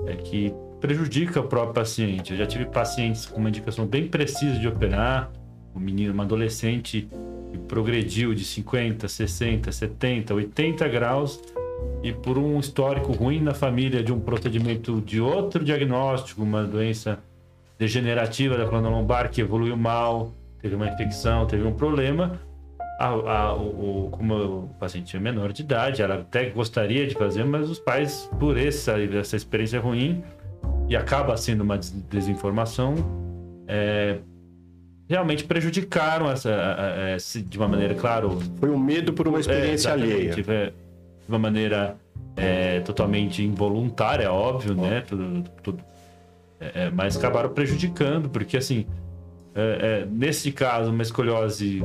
é, é, que prejudica o próprio paciente. Eu já tive pacientes com uma indicação bem precisa de operar, um menino, uma adolescente que progrediu de 50, 60, 70, 80 graus e por um histórico ruim na família de um procedimento de outro diagnóstico, uma doença degenerativa da coluna lombar que evoluiu mal, teve uma infecção, teve um problema. A, a, o, como o paciente é menor de idade, ela até gostaria de fazer, mas os pais, por essa, essa experiência ruim, e acaba sendo uma desinformação, é, realmente prejudicaram essa, essa, de uma maneira, claro. Foi um medo por uma é, experiência é, alheia. de uma maneira é, totalmente involuntária, óbvio, né? Tudo, tudo, é, é, mas acabaram prejudicando, porque assim, é, é, nesse caso, uma escoliose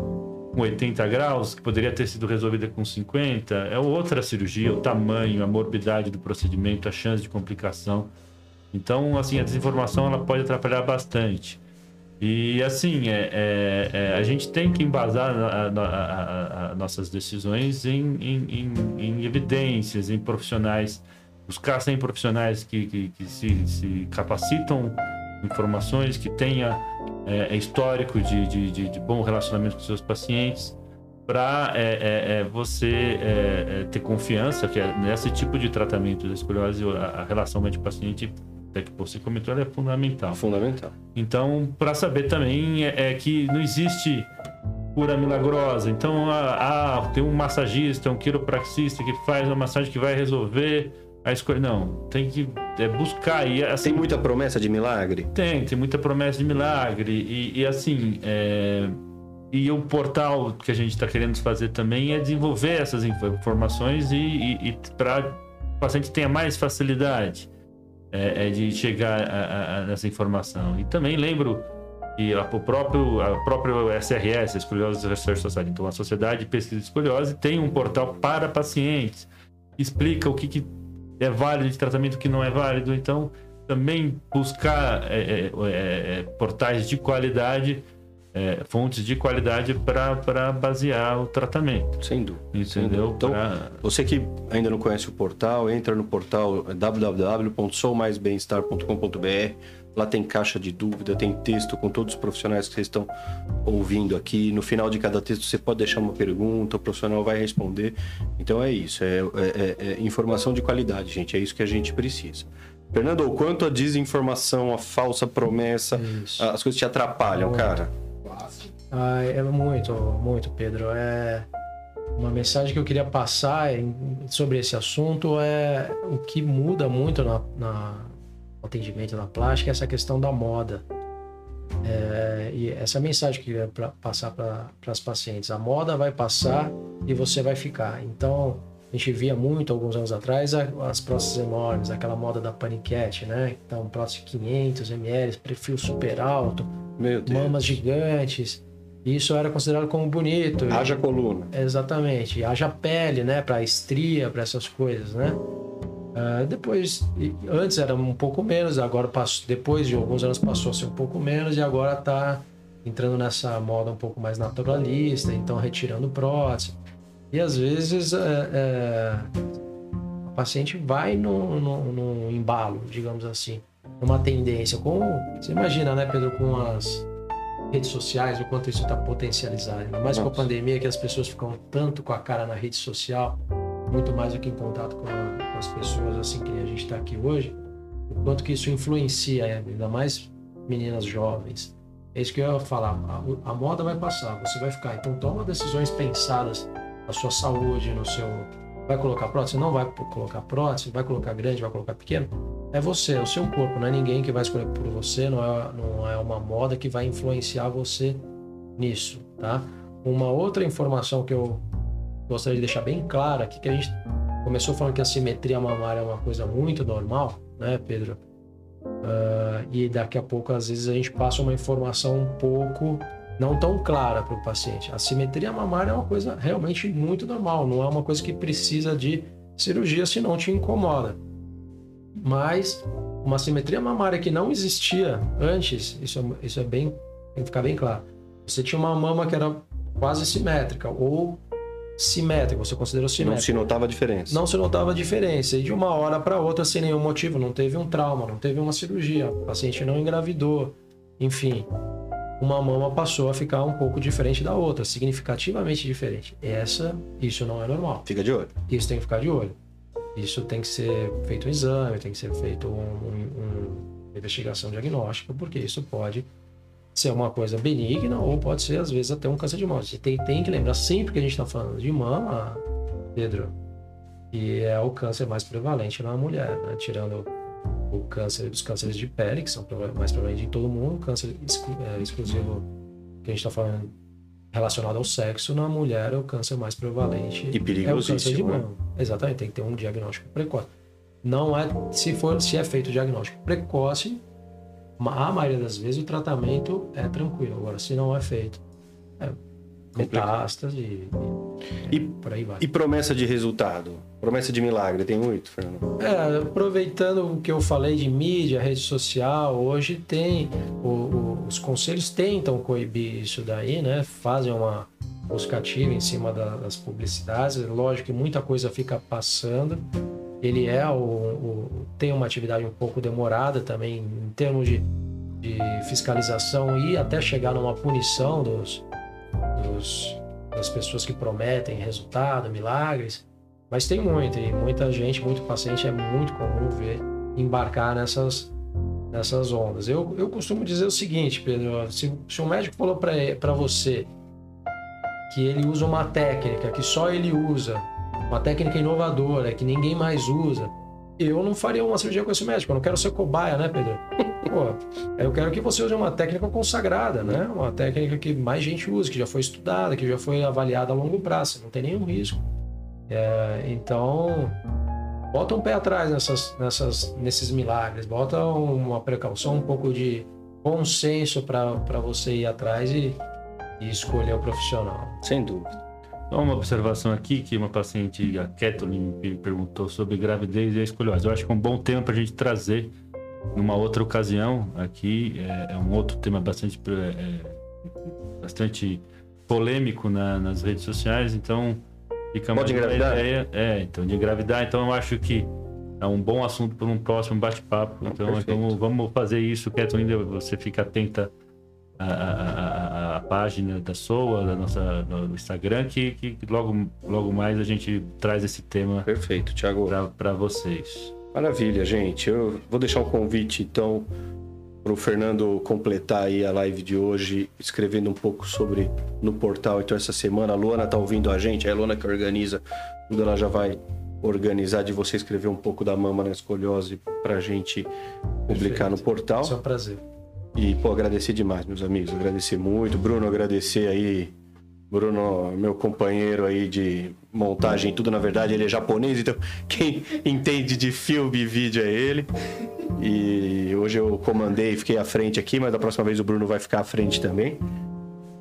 com 80 graus, que poderia ter sido resolvida com 50, é outra cirurgia, o tamanho, a morbidade do procedimento, a chance de complicação. Então, assim, a desinformação ela pode atrapalhar bastante. E assim, é, é, é, a gente tem que embasar nossas decisões em, em, em, em, evidências, em profissionais, buscar sem profissionais que, que, que se, se, capacitam informações, que tenha é, é, histórico de, de, de, de, bom relacionamento com seus pacientes, para é, você ter confiança que nesse tipo de tratamento da escoliose, a, relação médico-paciente até que você comentou, ela é fundamental. Fundamental. Então, para saber também é, é, que não existe cura milagrosa. Então, ah, ah, tem um massagista, um quiropraxista que faz uma massagem que vai resolver a escolha. Não, tem que é, buscar. E, assim, tem muita promessa de milagre? Tem, tem muita promessa de milagre. E, e assim, é... e o portal que a gente está querendo fazer também é desenvolver essas informações e, e, e para o paciente tenha mais facilidade é, é de chegar a, a, nessa informação. E também lembro que a, o próprio, a próprio SRS, Escoliose Research Society, então a Sociedade de Pesquisa de Escoliose, tem um portal para pacientes, explica o que, que é válido de tratamento, que não é válido. Então, também buscar é, é, é, é portais de qualidade é, fontes de qualidade para basear o tratamento. Sem dúvida. Entendeu? Então, pra... você que ainda não conhece o portal, entra no portal www.soumaisbemestar.com.br. Lá tem caixa de dúvida, tem texto com todos os profissionais que vocês estão ouvindo aqui. No final de cada texto você pode deixar uma pergunta, o profissional vai responder. Então é isso, é, é, é, é informação de qualidade, gente. É isso que a gente precisa. Fernando, o quanto a desinformação, a falsa promessa, isso. as coisas te atrapalham, cara? Ah, é muito, muito, Pedro. É uma mensagem que eu queria passar sobre esse assunto é o que muda muito na, na atendimento na plástica essa questão da moda. É, e essa mensagem que eu queria passar para as pacientes, a moda vai passar e você vai ficar. Então a gente via muito alguns anos atrás as próteses enormes, aquela moda da paniquete, né? Então prótese 500 ml, perfil super alto, mamas gigantes. Isso era considerado como bonito. Haja coluna. Exatamente. Haja pele, né? Para estria, para essas coisas, né? Uh, depois, antes era um pouco menos, agora passou, depois de alguns anos passou a ser um pouco menos e agora está entrando nessa moda um pouco mais naturalista, então retirando prótese. E às vezes é, é, o paciente vai no, no, no, embalo, digamos assim, numa tendência. Como você imagina, né, Pedro, com as redes sociais, o quanto isso está potencializado. Ainda mais Nossa. com a pandemia, que as pessoas ficam tanto com a cara na rede social, muito mais do que em contato com, a, com as pessoas, assim que a gente está aqui hoje, o quanto que isso influencia, ainda mais meninas jovens. É isso que eu ia falar. A, a moda vai passar, você vai ficar. Então toma decisões pensadas na sua saúde, no seu. Vai colocar prótese? Não vai colocar prótese? Vai colocar grande? Vai colocar pequeno? é você, é o seu corpo, não é ninguém que vai escolher por você, não é, não é uma moda que vai influenciar você nisso, tá? Uma outra informação que eu gostaria de deixar bem clara aqui, que a gente começou falando que a simetria mamária é uma coisa muito normal, né, Pedro? Uh, e daqui a pouco, às vezes, a gente passa uma informação um pouco não tão clara para o paciente. A simetria mamária é uma coisa realmente muito normal, não é uma coisa que precisa de cirurgia se não te incomoda mas uma simetria mamária que não existia antes, isso, é, isso é bem, tem que ficar bem claro. Você tinha uma mama que era quase simétrica ou simétrica, você considerou simétrica. Não se notava a diferença. Não se notava a diferença. E de uma hora para outra, sem nenhum motivo, não teve um trauma, não teve uma cirurgia, o paciente não engravidou, enfim. uma mama passou a ficar um pouco diferente da outra, significativamente diferente. Essa, isso não é normal. Fica de olho. Isso tem que ficar de olho. Isso tem que ser feito um exame, tem que ser feito um, um, uma investigação diagnóstica, porque isso pode ser uma coisa benigna ou pode ser, às vezes, até um câncer de mama. Você tem, tem que lembrar sempre que a gente está falando de mama, Pedro, que é o câncer mais prevalente na mulher, né? tirando o câncer dos cânceres de pele, que são mais prevalentes em todo mundo, o câncer é, exclusivo que a gente está falando relacionado ao sexo, na mulher é o câncer mais prevalente. E perigosíssimo. É o câncer de mama. Né? Exatamente, tem que ter um diagnóstico precoce. Não é, se for, se é feito diagnóstico precoce, a maioria das vezes o tratamento é tranquilo. Agora, se não é feito, é metástase e, e, por aí vai. E promessa de resultado? Promessa de milagre, tem muito, Fernando? É, aproveitando o que eu falei de mídia, rede social, hoje tem, o, o, os conselhos tentam coibir isso daí, né? Fazem uma buscativa em cima da, das publicidades. Lógico que muita coisa fica passando. Ele é o, o, tem uma atividade um pouco demorada também em termos de, de fiscalização e até chegar numa punição dos, dos, das pessoas que prometem resultado, milagres. Mas tem muito, e muita gente, muito paciente, é muito comum ver embarcar nessas, nessas ondas. Eu, eu costumo dizer o seguinte, Pedro: se, se um médico falou para você que ele usa uma técnica que só ele usa, uma técnica inovadora que ninguém mais usa, eu não faria uma cirurgia com esse médico. Eu não quero ser cobaia, né, Pedro? Pô, eu quero que você use uma técnica consagrada, né? Uma técnica que mais gente usa, que já foi estudada, que já foi avaliada a longo prazo. Não tem nenhum risco. É, então, bota um pé atrás nessas, nessas, nesses milagres. Bota uma precaução, um pouco de bom senso para você ir atrás e, e escolher o profissional. Sem dúvida. Só uma observação aqui, que uma paciente, a Kathleen, me perguntou sobre gravidez e a escoliose. Eu acho que é um bom tema para a gente trazer numa outra ocasião aqui. É, é um outro tema bastante, é, bastante polêmico na, nas redes sociais, então fica Pode mais engravidar? ideia. É, então, de engravidar. Então, eu acho que é um bom assunto para um próximo bate-papo. Então, vamos, vamos fazer isso, Kathleen, você fica atenta a, a, a, página da SOA, da nossa, no Instagram, que, que logo, logo mais a gente traz esse tema. Perfeito, Thiago. Para vocês. Maravilha, gente. Eu vou deixar um convite, então, para o Fernando completar aí a live de hoje, escrevendo um pouco sobre no portal. Então, essa semana, a Luana tá ouvindo a gente, é a Luana que organiza tudo, ela já vai organizar de você escrever um pouco da mama na escoliose para a gente publicar Perfeito. no portal. É um prazer. E, pô, agradecer demais, meus amigos. Agradecer muito. Bruno, agradecer aí. Bruno, meu companheiro aí de montagem, tudo na verdade, ele é japonês, então quem entende de filme e vídeo é ele. E hoje eu comandei, fiquei à frente aqui, mas da próxima vez o Bruno vai ficar à frente também.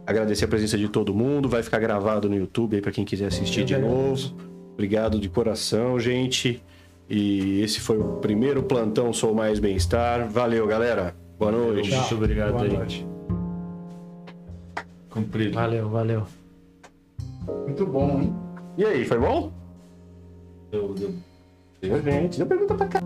Agradecer a presença de todo mundo, vai ficar gravado no YouTube aí para quem quiser assistir de novo. Obrigado de coração, gente. E esse foi o primeiro plantão Sou Mais Bem-Estar. Valeu, galera. Boa noite. Tchau. Muito obrigado Boa aí. Noite. Cumprido. Valeu, valeu. Muito bom, hein? E aí, foi bom? Deu, deu. Deu, gente. Deu pergunta pra cá.